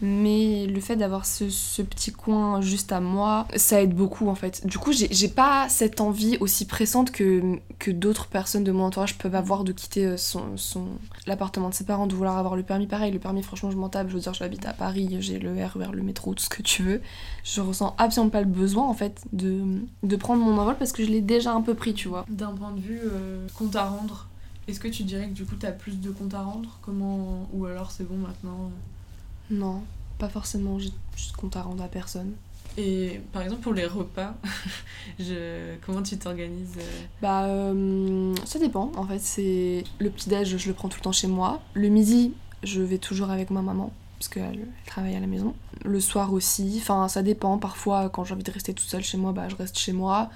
Mais le fait d'avoir ce, ce petit coin juste à moi, ça aide beaucoup en fait. Du coup, j'ai pas cette envie aussi pressante que, que d'autres personnes de mon entourage peuvent avoir de quitter euh, son, son, l'appartement de ses parents, de vouloir avoir le permis. Pareil, le permis, franchement, je m'en tape. Je veux dire, j'habite à Paris, j'ai le RER, le métro, tout ce que tu veux. Je ressens absolument pas le besoin en fait de, de prendre mon envol parce que je l'ai déjà un peu pris, tu vois. D'un point de vue euh, compte à rendre, est-ce que tu dirais que du coup t'as plus de compte à rendre? Comment Ou alors c'est bon maintenant euh Non, pas forcément, j'ai juste compte à rendre à personne. Et par exemple pour les repas, [laughs] je... comment tu t'organises euh Bah, euh, ça dépend. En fait, c'est le petit déj, je le prends tout le temps chez moi. Le midi, je vais toujours avec ma maman parce qu'elle elle travaille à la maison. Le soir aussi. Enfin, ça dépend. Parfois, quand j'ai envie de rester toute seule chez moi, bah, je reste chez moi.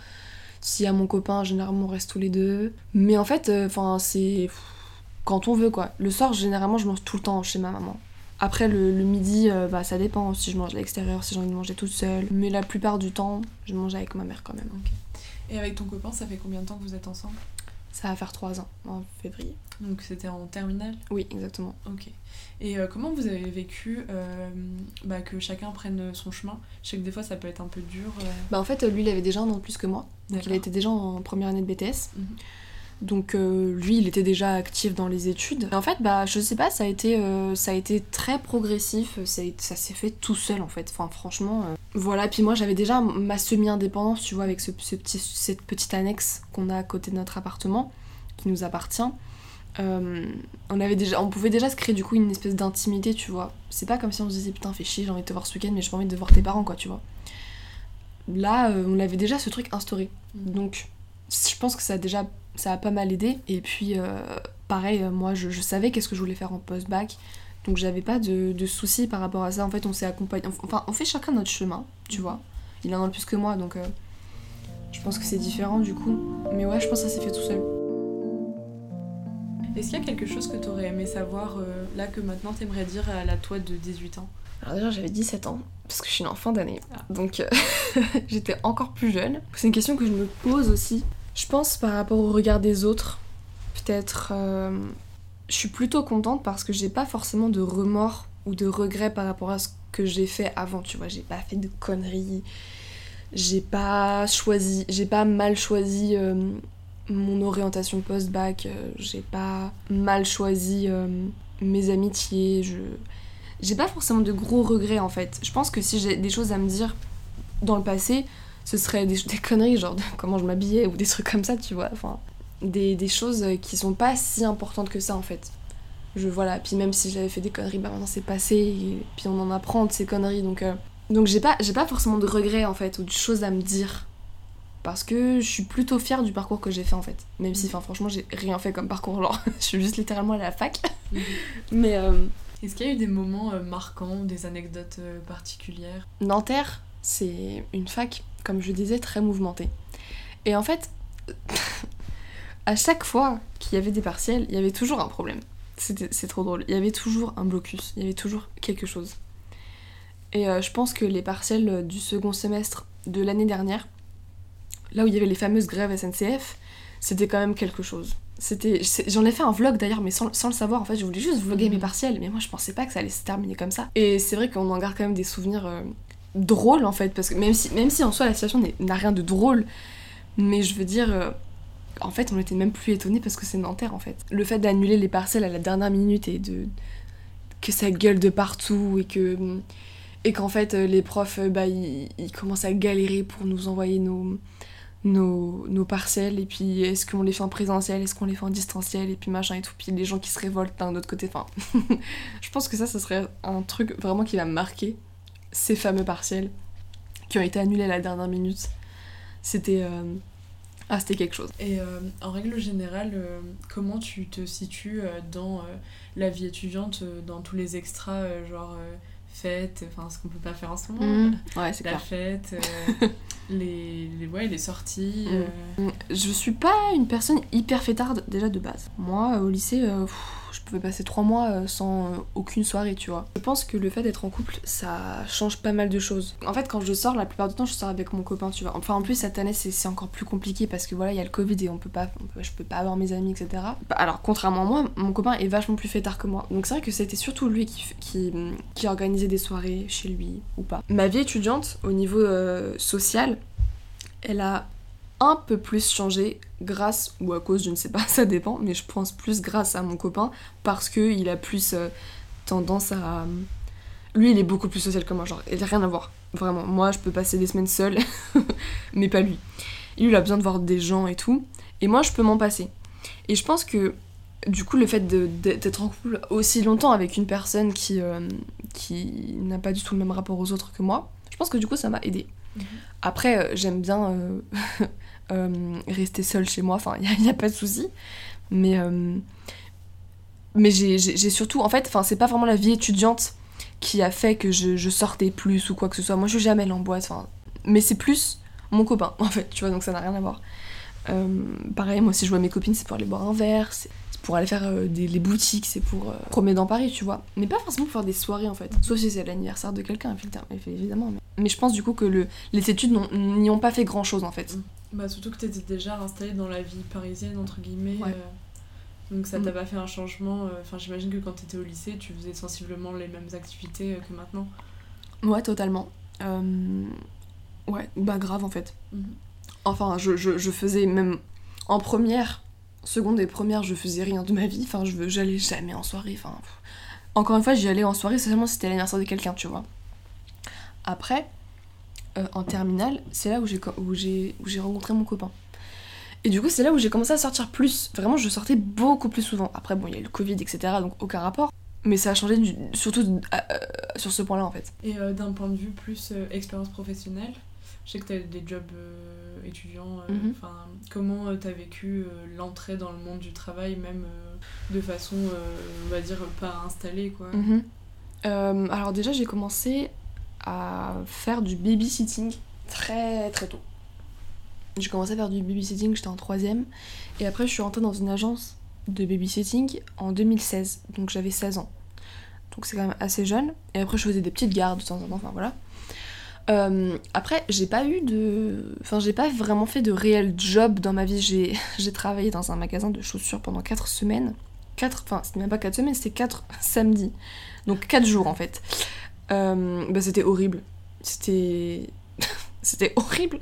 S'il y a mon copain, généralement, on reste tous les deux. Mais en fait, euh, enfin, c'est quand on veut quoi. Le soir, généralement, je mange tout le temps chez ma maman. Après, le, midi, euh, bah, ça dépend. Si je mange à l'extérieur, si j'ai envie de manger toute seule. Mais la plupart du temps, je mange avec ma mère quand même. Et avec ton copain, ça fait combien de temps que vous êtes ensemble? Ça va faire 3 ans en février. Donc c'était en terminale? Oui, exactement. Ok. Et euh, comment vous avez vécu euh, bah, que chacun prenne son chemin? Je sais que des fois ça peut être un peu dur. euh. Bah en fait, lui, il avait déjà un an de plus que moi. Donc il était déjà en première année de BTS. Mhm. Donc euh, lui, il était déjà actif dans les études. Et en fait, bah je sais pas, ça a été, euh, ça a été très progressif. Ça, s'est fait tout seul en fait. Enfin franchement, euh, voilà. Puis moi, j'avais déjà ma semi-indépendance, tu vois, avec ce, ce petit, cette petite annexe qu'on a à côté de notre appartement, qui nous appartient. On avait déjà, on pouvait déjà se créer du coup une espèce d'intimité, tu vois. C'est pas comme si on se disait putain fais chier, j'ai envie de te voir ce week-end, mais j'ai pas envie de voir tes parents, quoi, tu vois. Là, on avait déjà ce truc instauré. Mhm. Donc, je pense que ça a déjà ça a pas mal aidé. Et puis, euh, pareil, euh, moi, je, je savais qu'est-ce que je voulais faire en post-bac. Donc, j'avais pas de, de soucis par rapport à ça. En fait, on s'est accompagné. Enfin, on fait chacun notre chemin, tu vois. Il en a le plus que moi, donc euh, je pense que c'est différent du coup. Mais ouais, je pense que ça s'est fait tout seul. Est-ce qu'il y a quelque chose que tu aurais aimé savoir euh, là que maintenant t'aimerais dire à la toi de 18 ans? Alors déjà j'avais 17 ans, parce que je suis née en fin d'année, Ah. donc euh, [laughs] j'étais encore plus jeune. C'est une question que je me pose aussi. Je pense par rapport au regard des autres, peut-être... euh, je suis plutôt contente parce que j'ai pas forcément de remords ou de regrets par rapport à ce que j'ai fait avant, tu vois. J'ai pas fait de conneries, j'ai pas choisi, j'ai pas mal choisi euh, mon orientation post-bac, euh, j'ai pas mal choisi mes amitiés, je j'ai pas forcément de gros regrets en fait. Je pense que si j'ai des choses à me dire dans le passé, ce serait des, des conneries, genre de comment je m'habillais ou des trucs comme ça, tu vois. Enfin, des, des choses qui sont pas si importantes que ça en fait. Je voilà, puis même si j'avais fait des conneries, bah maintenant c'est passé, et puis on en apprend de ces conneries, donc euh, donc j'ai pas j'ai pas forcément de regrets en fait ou de choses à me dire. Parce que je suis plutôt fière du parcours que j'ai fait en fait. Même si, enfin franchement, j'ai rien fait comme parcours, genre [laughs] je suis juste littéralement à la fac, [laughs] mais euh, Est-ce qu'il y a eu des moments euh, marquants, des anecdotes particulières? Nanterre, c'est une fac, comme je disais, très mouvementée. Et en fait, [laughs] à chaque fois qu'il y avait des partiels, il y avait toujours un problème. C'est trop drôle. Il y avait toujours un blocus, il y avait toujours quelque chose. Et euh, je pense que les partiels du second semestre de l'année dernière, là où il y avait les fameuses grèves SNCF, c'était quand même quelque chose. C'était, j'en ai fait un vlog d'ailleurs, mais sans, sans le savoir. En fait, je voulais juste vlogger Mhm. mes partiels, mais moi je pensais pas que ça allait se terminer comme ça. Et c'est vrai qu'on en garde quand même des souvenirs euh, drôles en fait, parce que même si, même si en soi la situation n'a rien de drôle, mais je veux dire, euh, en fait, on était même plus étonnés parce que c'est Nanterre en fait. Le fait d'annuler les parcelles à la dernière minute et de que ça gueule de partout et que et qu'en fait les profs euh, bah ils, ils commencent à galérer pour nous envoyer nos nos, nos parcelles et puis est-ce qu'on les fait en présentiel, est-ce qu'on les fait en distanciel et puis machin et tout, puis les gens qui se révoltent d'un autre côté, enfin [laughs] je pense que ça, ça serait un truc vraiment qui va marquer, ces fameux partiels qui ont été annulés à la dernière minute. C'était euh, Ah, c'était quelque chose. Et en règle générale, comment tu te situes dans la vie étudiante, dans tous les extras, genre fête, enfin ce qu'on peut pas faire en ce moment. Mmh. Ouais, c'est La clair. fête, euh, [laughs] les, les, ouais, les sorties. euh, Mm. Je suis pas une personne hyper fêtarde déjà de base. Moi, au lycée, euh, pff, je pouvais passer trois mois euh, sans euh, aucune soirée, tu vois. Je pense que le fait d'être en couple, ça change pas mal de choses. En fait, quand je sors, la plupart du temps, je sors avec mon copain, tu vois. Enfin, en plus, cette année, c'est encore plus compliqué parce que voilà, il y a le Covid et on peut pas, je peux pas avoir mes amis, etc. Bah, Alors, contrairement à moi, mon copain est vachement plus fêtard que moi. Donc, c'est vrai que c'était surtout lui qui organisait des soirées chez lui ou pas. Ma vie étudiante, au niveau euh, social, elle a un peu plus changé grâce ou à cause, je ne sais pas, [laughs] ça dépend, mais je pense plus grâce à mon copain parce que il a plus euh, tendance à. Lui, il est beaucoup plus social que moi, genre, il a rien à voir. Vraiment, moi, je peux passer des semaines seule, [laughs] mais pas lui. Lui, il a besoin de voir des gens et tout, et moi, je peux m'en passer. Et je pense que, du coup, le fait d'être en couple aussi longtemps avec une personne qui, euh, qui n'a pas du tout le même rapport aux autres que moi, je pense que du coup, ça m'a aidé. Mhm. Après, euh, j'aime bien [laughs] rester seule chez moi, enfin, [laughs] il n'y a, pas de souci. Mais, euh, mais j'ai surtout, en fait, enfin, c'est pas vraiment la vie étudiante qui a fait que je, sortais plus ou quoi que ce soit. Moi, je suis jamais allée en enfin, mais c'est plus mon copain, [laughs] en fait, tu vois, donc ça n'a rien à voir. Euh, pareil, moi, si je vois mes copines, c'est pour aller boire un verre, c'est pour aller faire euh, des, les boutiques, c'est pour euh, promener dans Paris, tu vois. Mais pas forcément pour faire des soirées, en fait. Sauf si c'est l'anniversaire de quelqu'un, évidemment. Mais... mais je pense, du coup, que le, les études n'y ont pas fait grand-chose, en fait. Bah, surtout que tu étais déjà installée dans la vie parisienne, entre guillemets. Ouais. euh, donc ça Mm. t'a pas fait un changement. euh, Enfin, j'imagine que quand tu étais au lycée, tu faisais sensiblement les mêmes activités euh, que maintenant. Ouais, totalement. Ouais, bah grave, en fait. Mhm. Enfin, je, je, je faisais même en première, seconde et première, je faisais rien de ma vie. Enfin, je j'allais jamais en soirée. Enfin, encore une fois, j'y allais en soirée seulement si c'était l'anniversaire de quelqu'un, tu vois. Après, euh, en terminale, c'est là où j'ai où j'ai où j'ai rencontré mon copain. Et du coup, c'est là où j'ai commencé à sortir plus. Vraiment, je sortais beaucoup plus souvent. Après, bon, il y a eu le Covid, etc. Donc aucun rapport. Mais ça a changé du- surtout euh, euh, sur ce point-là, en fait. Et euh, d'un point de vue plus expérience professionnelle, je sais que tu as des jobs étudiants. Enfin, comment tu as vécu l'entrée dans le monde du travail, même de façon, on va dire, pas installée, quoi? Mhm. Alors déjà, j'ai commencé à faire du babysitting très très tôt. J'ai commencé à faire du babysitting, j'étais en troisième. Et après, je suis rentrée dans une agence de babysitting en 2016. Donc j'avais 16 ans. Donc c'est quand même assez jeune. Et après, je faisais des petites gardes de temps en temps, enfin voilà. Euh, après, j'ai pas eu de. Enfin, j'ai pas vraiment fait de réel job dans ma vie. J'ai [laughs] travaillé dans un magasin de chaussures pendant 4 semaines. 4, enfin, c'était même pas 4 semaines, c'était 4 samedis. Donc 4 jours en fait. Euh, bah, c'était horrible. C'était. [laughs] c'était horrible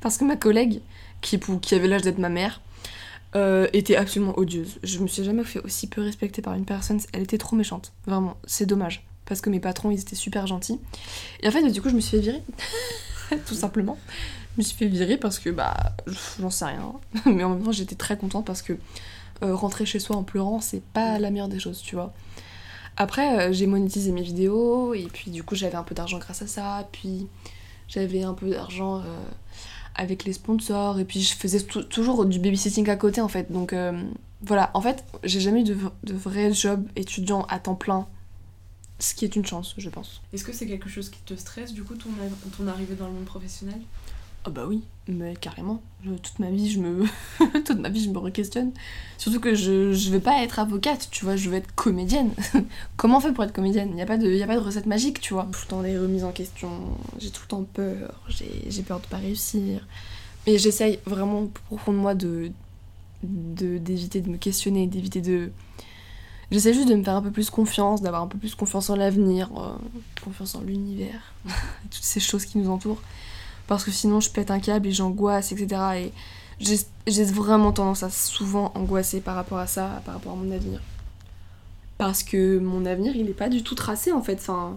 parce que ma collègue, qui, qui avait l'âge d'être ma mère, euh, était absolument odieuse. Je me suis jamais fait aussi peu respecter par une personne. Elle était trop méchante. Vraiment, c'est dommage. Parce que mes patrons, ils étaient super gentils. Et en fait, du coup, je me suis fait virer. [laughs] Tout simplement. Je me suis fait virer parce que, bah, j'en sais rien. [laughs] Mais en même temps, j'étais très contente parce que euh, rentrer chez soi en pleurant, c'est pas la meilleure des choses, tu vois. Après, euh, j'ai monétisé mes vidéos et puis du coup, j'avais un peu d'argent grâce à ça. Puis j'avais un peu d'argent euh, avec les sponsors et puis je faisais tou- toujours du babysitting à côté en fait. Donc euh, voilà, en fait, j'ai jamais eu de, de vrai job étudiant à temps plein, ce qui est une chance, je pense. Est-ce que c'est quelque chose qui te stresse, du coup, ton arrivée dans le monde professionnel? Ah bah oui, mais carrément. Toute ma vie, je me [laughs] toute ma vie, je me re-questionne. Surtout que je, je vais pas être avocate, tu vois, je veux être comédienne. [laughs] Comment on fait pour être comédienne? Il y a pas de y a pas de recette magique, tu vois. Tout le temps des remises en question, j'ai tout le temps peur, j'ai peur de pas réussir. Mais j'essaye vraiment au fond de moi de- d'éviter de, me questionner, d'éviter de J'essaie juste de me faire un peu plus confiance, d'avoir un peu plus confiance en l'avenir, euh, confiance en l'univers, [laughs] toutes ces choses qui nous entourent parce que sinon je pète un câble et j'angoisse, etc. Et j'ai vraiment tendance à souvent angoisser par rapport à ça, par rapport à mon avenir. Parce que mon avenir, il est pas du tout tracé en fait. Enfin,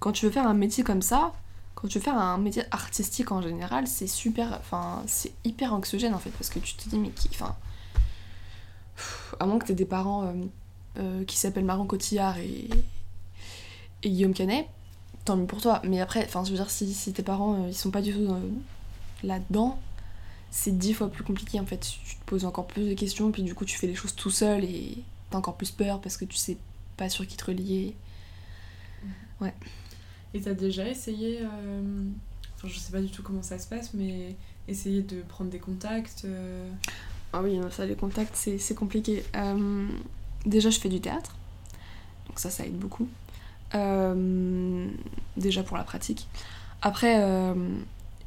quand tu veux faire un métier comme ça, quand tu veux faire un métier artistique en général, c'est super, enfin, c'est hyper anxiogène en fait, parce que tu te dis mais qui, enfin, à moins que t'aies des parents euh, euh, qui s'appellent Marion Cotillard et, et Guillaume Canet, tant mieux pour toi. Mais après, enfin, je veux dire, si, si tes parents euh, ils sont pas du tout euh, là-dedans, c'est dix fois plus compliqué en fait. Tu te poses encore plus de questions, puis du coup tu fais les choses tout seul et t'as encore plus peur parce que tu sais pas sur qui te relier. Ouais. Et t'as déjà essayé, euh, enfin je sais pas du tout comment ça se passe, mais essayer de prendre des contacts euh, Ah oui, ça les contacts c'est compliqué. Euh, déjà je fais du théâtre, donc ça ça aide beaucoup. Déjà pour la pratique. Après,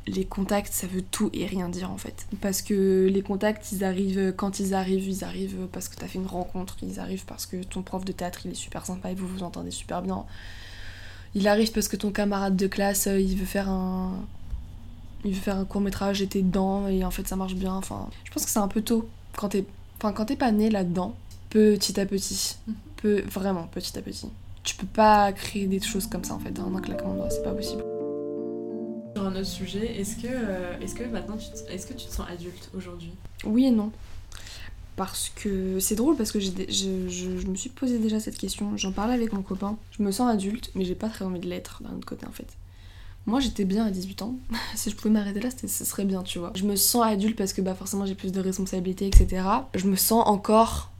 les contacts, ça veut tout et rien dire en fait. Parce que les contacts, ils arrivent quand ils arrivent, ils arrivent parce que t'as fait une rencontre, ils arrivent parce que ton prof de théâtre, il est super sympa et vous vous entendez super bien. Il arrive parce que ton camarade de classe, euh, il veut faire un... Il veut faire un court métrage et t'es dedans et en fait ça marche bien. Enfin, je pense que c'est un peu tôt. Quand t'es enfin, quand pas né là-dedans, petit à petit. Mhm. Peu, vraiment petit à petit. Tu peux pas créer des choses comme ça en fait, en un claquement de doigts, c'est pas possible un autre sujet, est-ce que, euh, est-ce que maintenant, tu te, est-ce que tu te sens adulte aujourd'hui? Oui et non. Parce que c'est drôle parce que j'ai, je, je, je, me suis posé déjà cette question, j'en parlais avec mon copain. Je me sens adulte, mais j'ai pas très envie de l'être d'un autre côté en fait. Moi j'étais bien à 18 ans, [laughs] si je pouvais m'arrêter là, ce serait bien, tu vois. Je me sens adulte parce que bah forcément j'ai plus de responsabilités, etc. Je me sens encore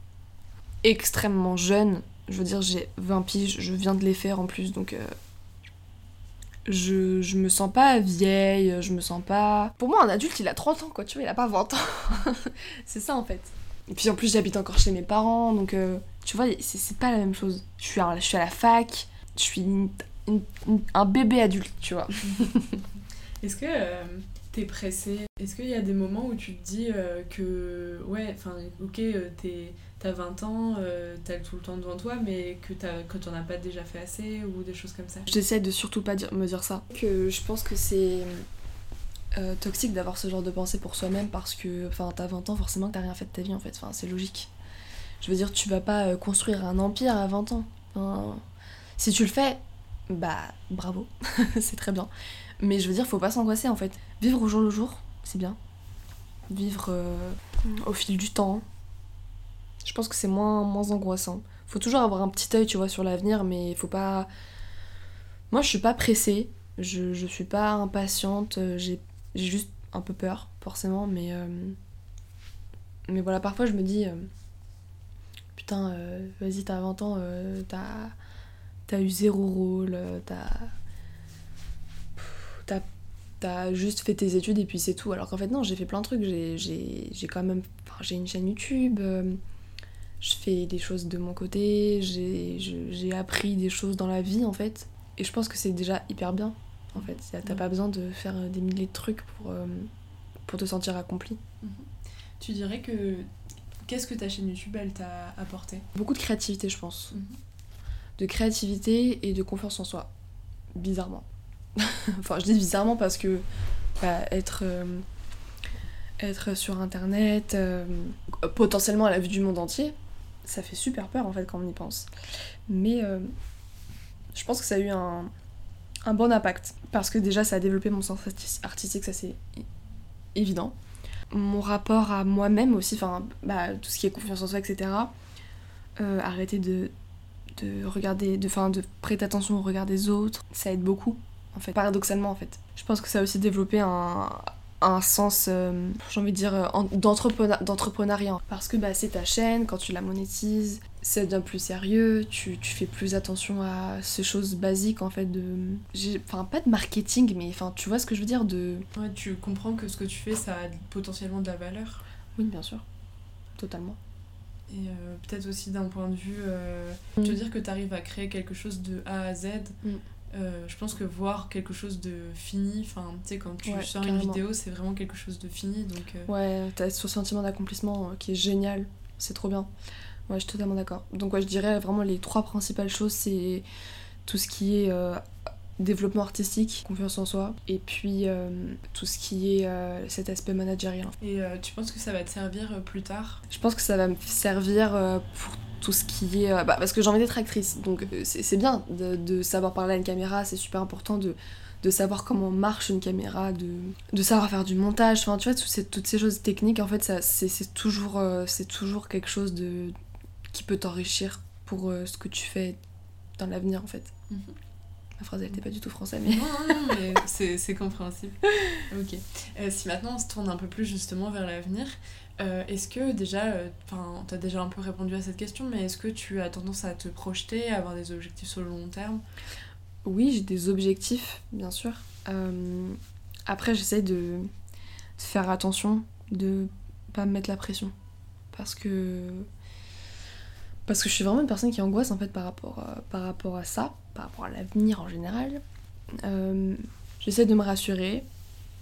extrêmement jeune. Je veux dire, j'ai 20 piges, je viens de les faire en plus, donc euh, je, je me sens pas vieille, je me sens pas. Pour moi, un adulte, il a 30 ans, quoi, tu vois, il a pas 20 ans. [laughs] c'est ça en fait. Et puis en plus, j'habite encore chez mes parents, donc euh, tu vois, c'est pas la même chose. Je suis à, la fac, je suis un bébé adulte, tu vois. [laughs] Est-ce que euh, t'es pressée Est-ce qu'il y a des moments où tu te dis euh, que, ouais, enfin, ok, t'es t'as 20 ans, euh, t'as tout le temps devant toi, mais que, as, que t'en as pas déjà fait assez ou des choses comme ça? J'essaie de surtout pas me dire ça. Que je pense que c'est euh, toxique d'avoir ce genre de pensée pour soi-même parce que enfin, t'as 20 ans, forcément t'as rien fait de ta vie en fait. C'est logique. Je veux dire, tu vas pas euh, construire un empire à 20 ans. si tu le fais, bah bravo, [laughs] c'est très bien. Mais je veux dire, faut pas s'angoisser en fait. Vivre au jour le jour, c'est bien. Vivre au fil du temps, je pense que c'est moins, moins angoissant. Faut toujours avoir un petit œil, tu vois, sur l'avenir, mais il faut pas. Moi, je suis pas pressée, je, je suis pas impatiente, euh, j'ai juste un peu peur, forcément, mais. Euh, voilà, parfois je me dis. Euh, putain, vas-y, t'as 20 ans, t'as. T'as eu zéro rôle. T'as t'as juste fait tes études et puis c'est tout. Alors qu'en fait, non, j'ai fait plein de trucs. J'ai quand même. Enfin, j'ai une chaîne YouTube je fais des choses de mon côté, j'ai appris des choses dans la vie en fait. Et je pense que c'est déjà hyper bien en fait. T'as pas besoin de faire des milliers de trucs pour, euh, pour te sentir accompli. Mhm. Tu dirais que. Qu'est-ce que ta chaîne YouTube elle t'a apporté? Beaucoup de créativité, je pense. Mhm. De créativité et de confiance en soi. Bizarrement. [laughs] enfin, je dis bizarrement parce que bah, être. Euh, être sur internet, euh, potentiellement à la vue du monde entier, ça fait super peur en fait quand on y pense. Mais euh, je pense que ça a eu un, bon impact. Parce que déjà ça a développé mon sens artistique, ça c'est évident. Mon rapport à moi-même aussi, enfin bah, tout ce qui est confiance en soi, etc. Arrêter de, de regarder, de, fin, de prêter attention au regard des autres, ça aide beaucoup en fait, paradoxalement en fait. Je pense que ça a aussi développé un, un sens, euh, j'ai envie de dire, euh, d'entrepreneuriat. Parce que bah, c'est ta chaîne, quand tu la monétises, ça devient plus sérieux, tu, tu, fais plus attention à ces choses basiques en fait de... Enfin, pas de marketing, mais enfin, tu vois ce que je veux dire de... Ouais, tu comprends que ce que tu fais, ça a potentiellement de la valeur. Oui, bien sûr. Totalement. Et euh, peut-être aussi d'un point de vue... Veux mm. dire que tu arrives à créer quelque chose de A à Z. Mm. Euh, je pense que voir quelque chose de fini, enfin, tu sais, quand tu sors une vidéo, c'est vraiment quelque chose de fini. Donc, euh... Ouais, t'as ce sentiment d'accomplissement euh, qui est génial, c'est trop bien. Ouais, je suis totalement d'accord. Donc, ouais, je dirais vraiment les trois principales choses c'est tout ce qui est euh, développement artistique, confiance en soi, et puis tout ce qui est cet aspect managérial. Et tu penses que ça va te servir plus tard? Je pense que ça va me servir pour tout ce qui est... Euh, bah, parce que j'ai envie d'être actrice, donc euh, c'est bien de, de, savoir parler à une caméra, c'est super important de, de savoir comment marche une caméra, de, de savoir faire du montage, enfin tu vois, toutes ces, toutes ces choses techniques, en fait, c'est toujours, euh, c'est toujours quelque chose de, qui peut t'enrichir pour ce que tu fais dans l'avenir, en fait. Mhm. Ma phrase, elle était pas du tout française, mais. Non, non, mais c'est c'est compréhensible. [laughs] Ok. Euh, si maintenant on se tourne un peu plus justement vers l'avenir, euh, est-ce que déjà, enfin, t'as déjà un peu répondu à cette question, mais est-ce que tu as tendance à te projeter, à avoir des objectifs sur le long terme? Oui, j'ai des objectifs, bien sûr. Euh, après, j'essaie de faire attention, de pas me mettre la pression. Parce que. Parce que je suis vraiment une personne qui angoisse en fait par rapport, à- ça, par rapport à l'avenir en général. Euh, j'essaie de me rassurer,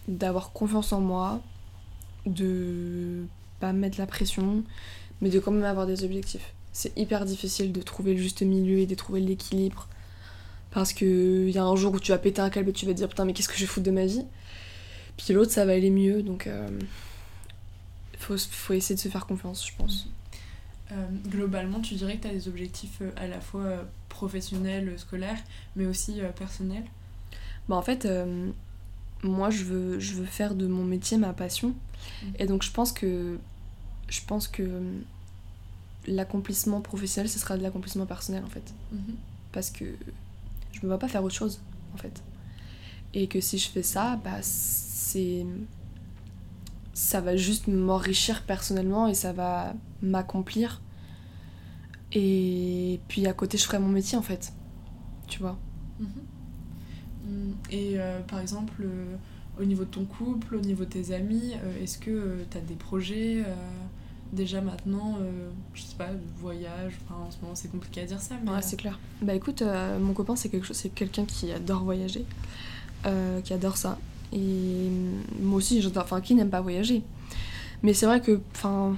d'avoir confiance en moi, de pas me mettre la pression, mais de quand même avoir des objectifs. C'est hyper difficile de trouver le juste milieu et de trouver l'équilibre. Parce que y a un jour où tu vas péter un câble et tu vas te dire putain mais qu'est-ce que je vais foutre de ma vie? Puis l'autre ça va aller mieux donc euh, faut, faut essayer de se faire confiance je pense. Euh, globalement, tu dirais que tu as des objectifs euh, à la fois professionnels, scolaires, mais aussi personnels? Bah en fait euh, moi je veux, je veux faire de mon métier ma passion. Et donc je pense que je pense que euh, l'accomplissement professionnel ce sera de l'accomplissement personnel en fait. parce que je me vois pas faire autre chose en fait. Et que si je fais ça, bah c'est ça va juste m'enrichir personnellement et ça va m'accomplir. Et puis à côté, je ferai mon métier en fait. Tu vois. Mhm. Et euh, par exemple, euh, au niveau de ton couple, au niveau de tes amis, euh, est-ce que tu as des projets euh, déjà maintenant, euh, je sais pas, de voyage, enfin en ce moment c'est compliqué à dire ça, mais Ouais, euh, c'est clair. Bah écoute, euh, mon copain, c'est quelque chose, c'est quelqu'un qui adore voyager, euh, qui adore ça. Et mm, moi aussi, j'adore. Enfin, qui n'aime pas voyager Mais c'est vrai que, enfin,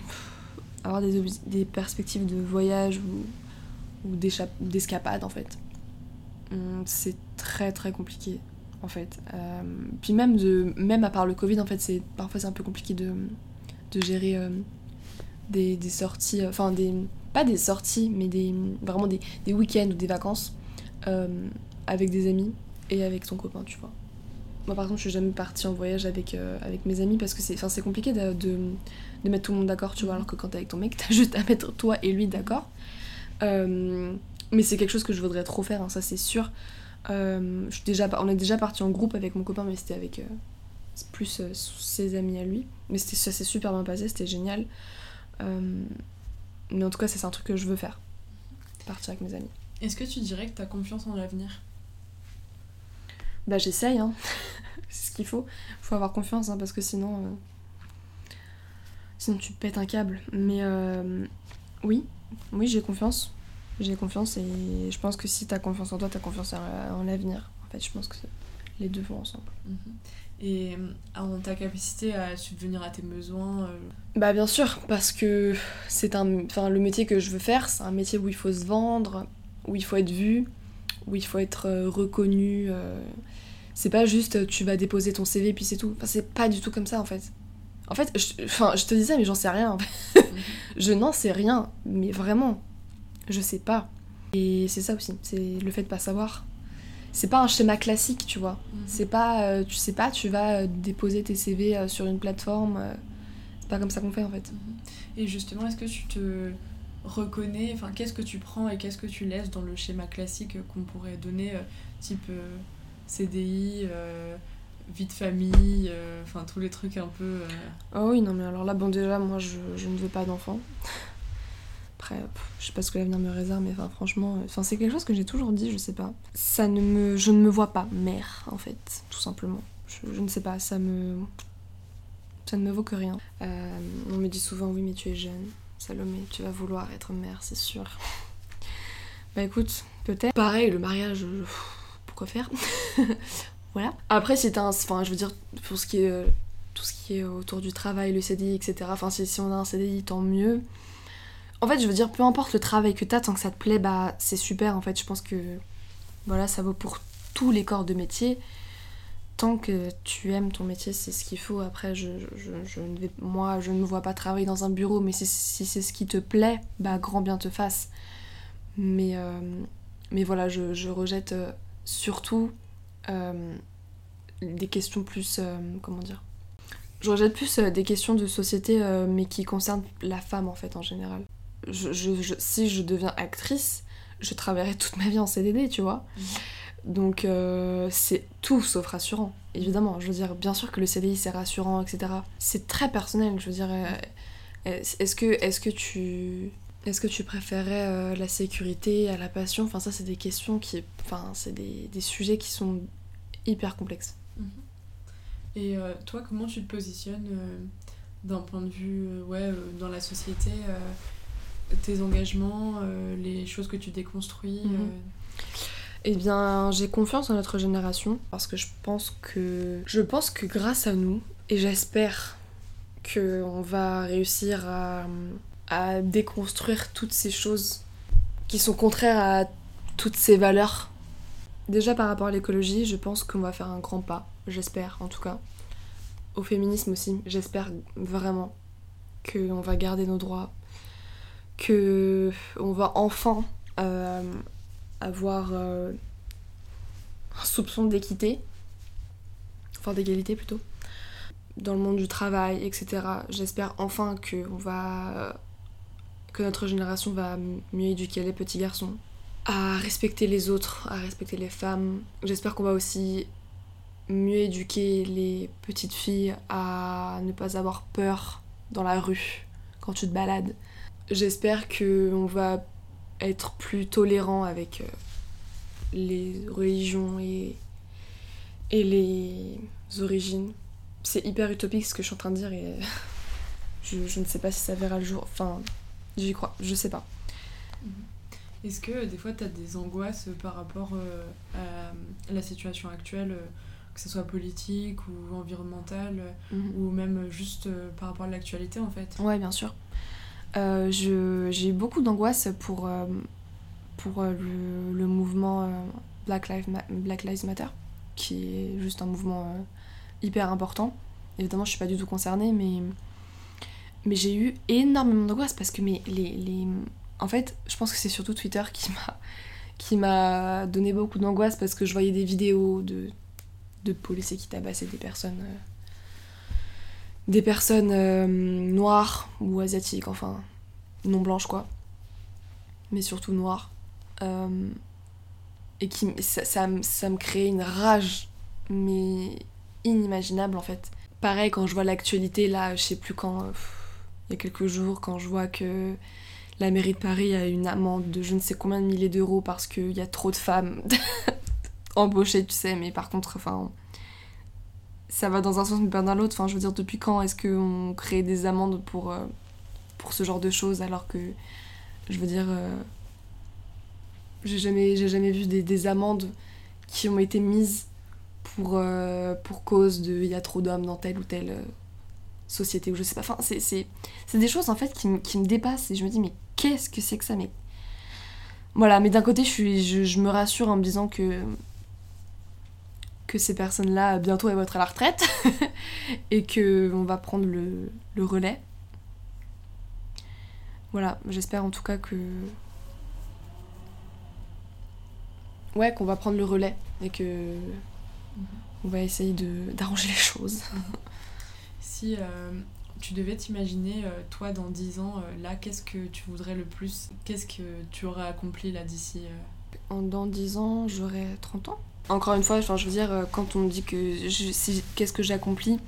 avoir des, perspectives de voyage ou, ou d'escapade, en fait, hum, c'est très très compliqué, en fait. Euh, puis même, de, même à part le Covid, en fait, c'est parfois c'est un peu compliqué de, de gérer euh, des, des sorties, euh, enfin, des, pas des sorties, mais des, vraiment des, des week-ends ou des vacances euh, avec des amis et avec ton copain, tu vois. Moi, par exemple, je suis jamais partie en voyage avec, avec mes amis parce que c'est c'est compliqué de, de, de mettre tout le monde d'accord, tu vois, alors que quand t'es avec ton mec, [laughs] t'as juste à mettre toi et lui d'accord. Mais c'est quelque chose que je voudrais trop faire, hein, ça c'est sûr. Euh, je suis déjà, on est déjà parti en groupe avec mon copain, mais c'était avec euh, plus euh, ses amis à lui. Mais ça s'est super bien passé, c'était génial. Mais en tout cas, c'est un truc que je veux faire. Partir avec mes amis. Est-ce que tu dirais que tu as confiance en l'avenir? Bah j'essaye, hein. [laughs] c'est ce qu'il faut. Faut avoir confiance, hein, parce que sinon... Sinon tu pètes un câble. Mais oui, oui j'ai confiance. J'ai confiance et je pense que si t'as confiance en toi, t'as confiance en, en l'avenir. En fait, je pense que les deux vont ensemble. Mhm. Et euh, en ta capacité à subvenir à tes besoins euh, Bah bien sûr, parce que c'est un... Enfin, le métier que je veux faire, c'est un métier où il faut se vendre, où il faut être vu, où il faut être euh, reconnu. euh, C'est pas juste tu vas déposer ton CV puis c'est tout. Enfin, c'est pas du tout comme ça en fait. En fait, je, enfin, je te dis ça mais j'en sais rien. en fait. Mhm. [laughs] je n'en sais rien, mais vraiment, je sais pas. Et c'est ça aussi, c'est le fait de pas savoir. C'est pas un schéma classique, tu vois. C'est pas, euh, tu sais pas, tu vas euh, déposer tes CV euh, sur une plateforme. euh, c'est pas comme ça qu'on fait en fait. Mhm. Et justement, est-ce que tu te reconnais, enfin, qu'est-ce que tu prends et qu'est-ce que tu laisses dans le schéma classique qu'on pourrait donner, euh, type euh, CDI, euh, vie de famille, euh, enfin, tous les trucs un peu. euh, Oh oui, non, mais alors là, bon, déjà, moi, je, je ne veux pas d'enfant. Après, je sais pas ce que l'avenir me réserve, mais enfin, franchement, euh, enfin, c'est quelque chose que j'ai toujours dit, je sais pas. Ça ne me... Je ne me vois pas mère, en fait, tout simplement. Je, je ne sais pas, ça me... Ça ne me vaut que rien. Euh, on me dit souvent, oui, mais tu es jeune. Salomé, tu vas vouloir être mère, c'est sûr. [laughs] bah écoute, peut-être. Pareil, le mariage, pourquoi faire? [laughs] Voilà. Après, si t'as un... Enfin, je veux dire, pour ce qui est... euh, tout ce qui est autour du travail, le CDI, etc. Enfin, si, si on a un CDI, tant mieux. En fait, je veux dire, peu importe le travail que t'as, tant que ça te plaît, bah c'est super. En fait, je pense que voilà, ça vaut pour tous les corps de métier. Tant que tu aimes ton métier, c'est ce qu'il faut. Après, je, je, moi, je ne me vois pas travailler dans un bureau, mais si, c'est ce qui te plaît, bah grand bien te fasse. Mais, euh, voilà, je, je rejette euh, surtout euh, des questions plus. comment dire? Je rejette plus des questions de société, mais qui concernent la femme en fait en général. Je, je- je- si je deviens actrice, je travaillerai toute ma vie en CDD, tu vois. Donc euh, c'est tout sauf rassurant, évidemment. Je veux dire, bien sûr que le CDI c'est rassurant, etc. C'est très personnel, je veux dire. euh, est-ce que, est que tu... Est-ce que tu préférais euh, la sécurité à la passion? Enfin ça c'est des questions qui... Enfin c'est des, des sujets qui sont hyper complexes. Et euh, toi, comment tu te positionnes d'un point de vue ouais, dans la société Tes engagements, euh, les choses que tu déconstruis Mhm. euh, Eh bien, j'ai confiance en notre génération parce que je pense que je pense que grâce à nous et j'espère que on va réussir à, à déconstruire toutes ces choses qui sont contraires à toutes ces valeurs. Déjà par rapport à l'écologie, je pense qu'on va faire un grand pas, j'espère en tout cas. Au féminisme aussi, j'espère vraiment qu'on va garder nos droits, que on va enfin euh, avoir euh, un soupçon d'équité, enfin d'égalité plutôt, dans le monde du travail, etc. J'espère enfin que on va que notre génération va mieux éduquer les petits garçons à respecter les autres, à respecter les femmes. J'espère qu'on va aussi mieux éduquer les petites filles à ne pas avoir peur dans la rue quand tu te balades. J'espère que on va être plus tolérant avec euh, les religions et, et les origines. C'est hyper utopique ce que je suis en train de dire et [laughs] je, je ne sais pas si ça verra le jour. Enfin, j'y crois, je sais pas. Est-ce que des fois tu as des angoisses par rapport euh, à la situation actuelle, euh, que ce soit politique ou environnementale, euh, ou même juste par rapport à l'actualité en fait? Ouais, bien sûr. Euh, j'ai eu beaucoup d'angoisse pour, euh, pour euh, le, le mouvement Black, Lives Black Lives Matter, qui est juste un mouvement hyper important. Évidemment, je suis pas du tout concernée, mais, mais j'ai eu énormément d'angoisse parce que mais les, les... En fait, je pense que c'est surtout Twitter qui m'a donné beaucoup d'angoisse parce que je voyais des vidéos de, de policiers qui tabassaient des personnes des personnes euh, noires ou asiatiques, enfin non blanches quoi, mais surtout noires, Euh, et qui ça, me- créait une rage mais inimaginable en fait. Pareil quand je vois l'actualité là, je sais plus quand, euh, il y a quelques jours, quand je vois que la mairie de Paris a une amende de je ne sais combien de milliers d'euros parce qu'il y a trop de femmes [laughs] embauchées, tu sais, mais par contre, enfin, ça va dans un sens mais pas dans l'autre. Enfin, je veux dire, depuis quand est-ce qu'on crée des amendes pour, euh, pour ce genre de choses alors que, je veux dire, euh, j'ai jamais, jamais vu des, des amendes qui ont été mises pour, euh, pour cause de il y a trop d'hommes dans telle ou telle société ou je sais pas. Enfin, c'est, des choses en fait qui, qui me dépassent et je me dis, mais qu'est-ce que c'est que ça? Mais... Voilà, mais d'un côté, je, je me rassure en me disant que que ces personnes-là bientôt elles vont être à la retraite [laughs] et que on va prendre le, le relais. Voilà, j'espère en tout cas que ouais qu'on va prendre le relais et que on va essayer de d'arranger les choses. [laughs] Si euh, tu devais t'imaginer, euh, toi, dans 10 ans, euh, là, qu'est-ce que tu voudrais le plus? Qu'est-ce que tu aurais accompli là d'ici Dans 10 ans, j'aurai 30 ans. Encore une fois, je veux dire, euh, quand on me dit qu'est-ce que j'ai accompli,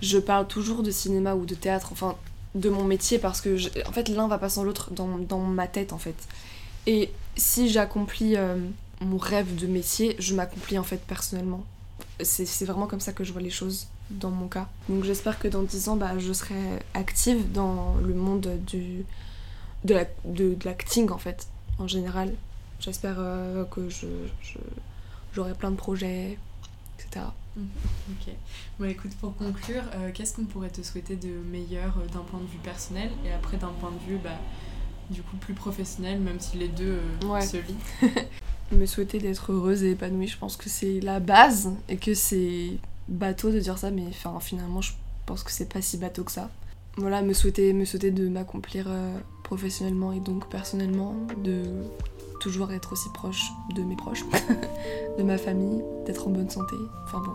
je parle toujours de cinéma ou de théâtre, enfin de mon métier, parce que en fait l'un va pas sans l'autre dans, dans ma tête en fait. Et si j'accomplis euh, mon rêve de métier, je m'accomplis en fait personnellement. C'est vraiment comme ça que je vois les choses dans mon cas. Donc j'espère que dans 10 ans, bah, je serai active dans le monde du, de la- de- de l'acting en fait, en général. J'espère euh, que je- j'aurai plein de projets, etc. Ok. Bon, écoute, pour conclure, euh, qu'est-ce qu'on pourrait te souhaiter de meilleur euh, d'un point de vue personnel et après d'un point de vue, bah, du coup, plus professionnel, même si les deux euh, Ouais. se lient? [laughs] Me souhaiter d'être heureuse et épanouie, je pense que c'est la base et que c'est bateau de dire ça, mais enfin, finalement, je pense que c'est pas si bateau que ça. Voilà, me souhaiter, me souhaiter de m'accomplir professionnellement et donc personnellement, de toujours être aussi proche de mes proches, [laughs] de ma famille, d'être en bonne santé. Enfin bon,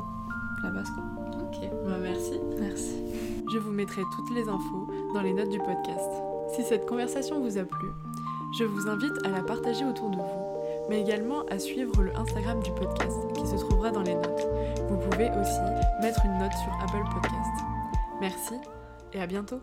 la base quoi. Ok, bah, merci. Merci. Je vous mettrai toutes les infos dans les notes du podcast. Si cette conversation vous a plu, je vous invite à la partager autour de vous, mais également à suivre le Instagram du podcast qui se trouvera dans les notes. Vous pouvez aussi mettre une note sur Apple Podcast. Merci et à bientôt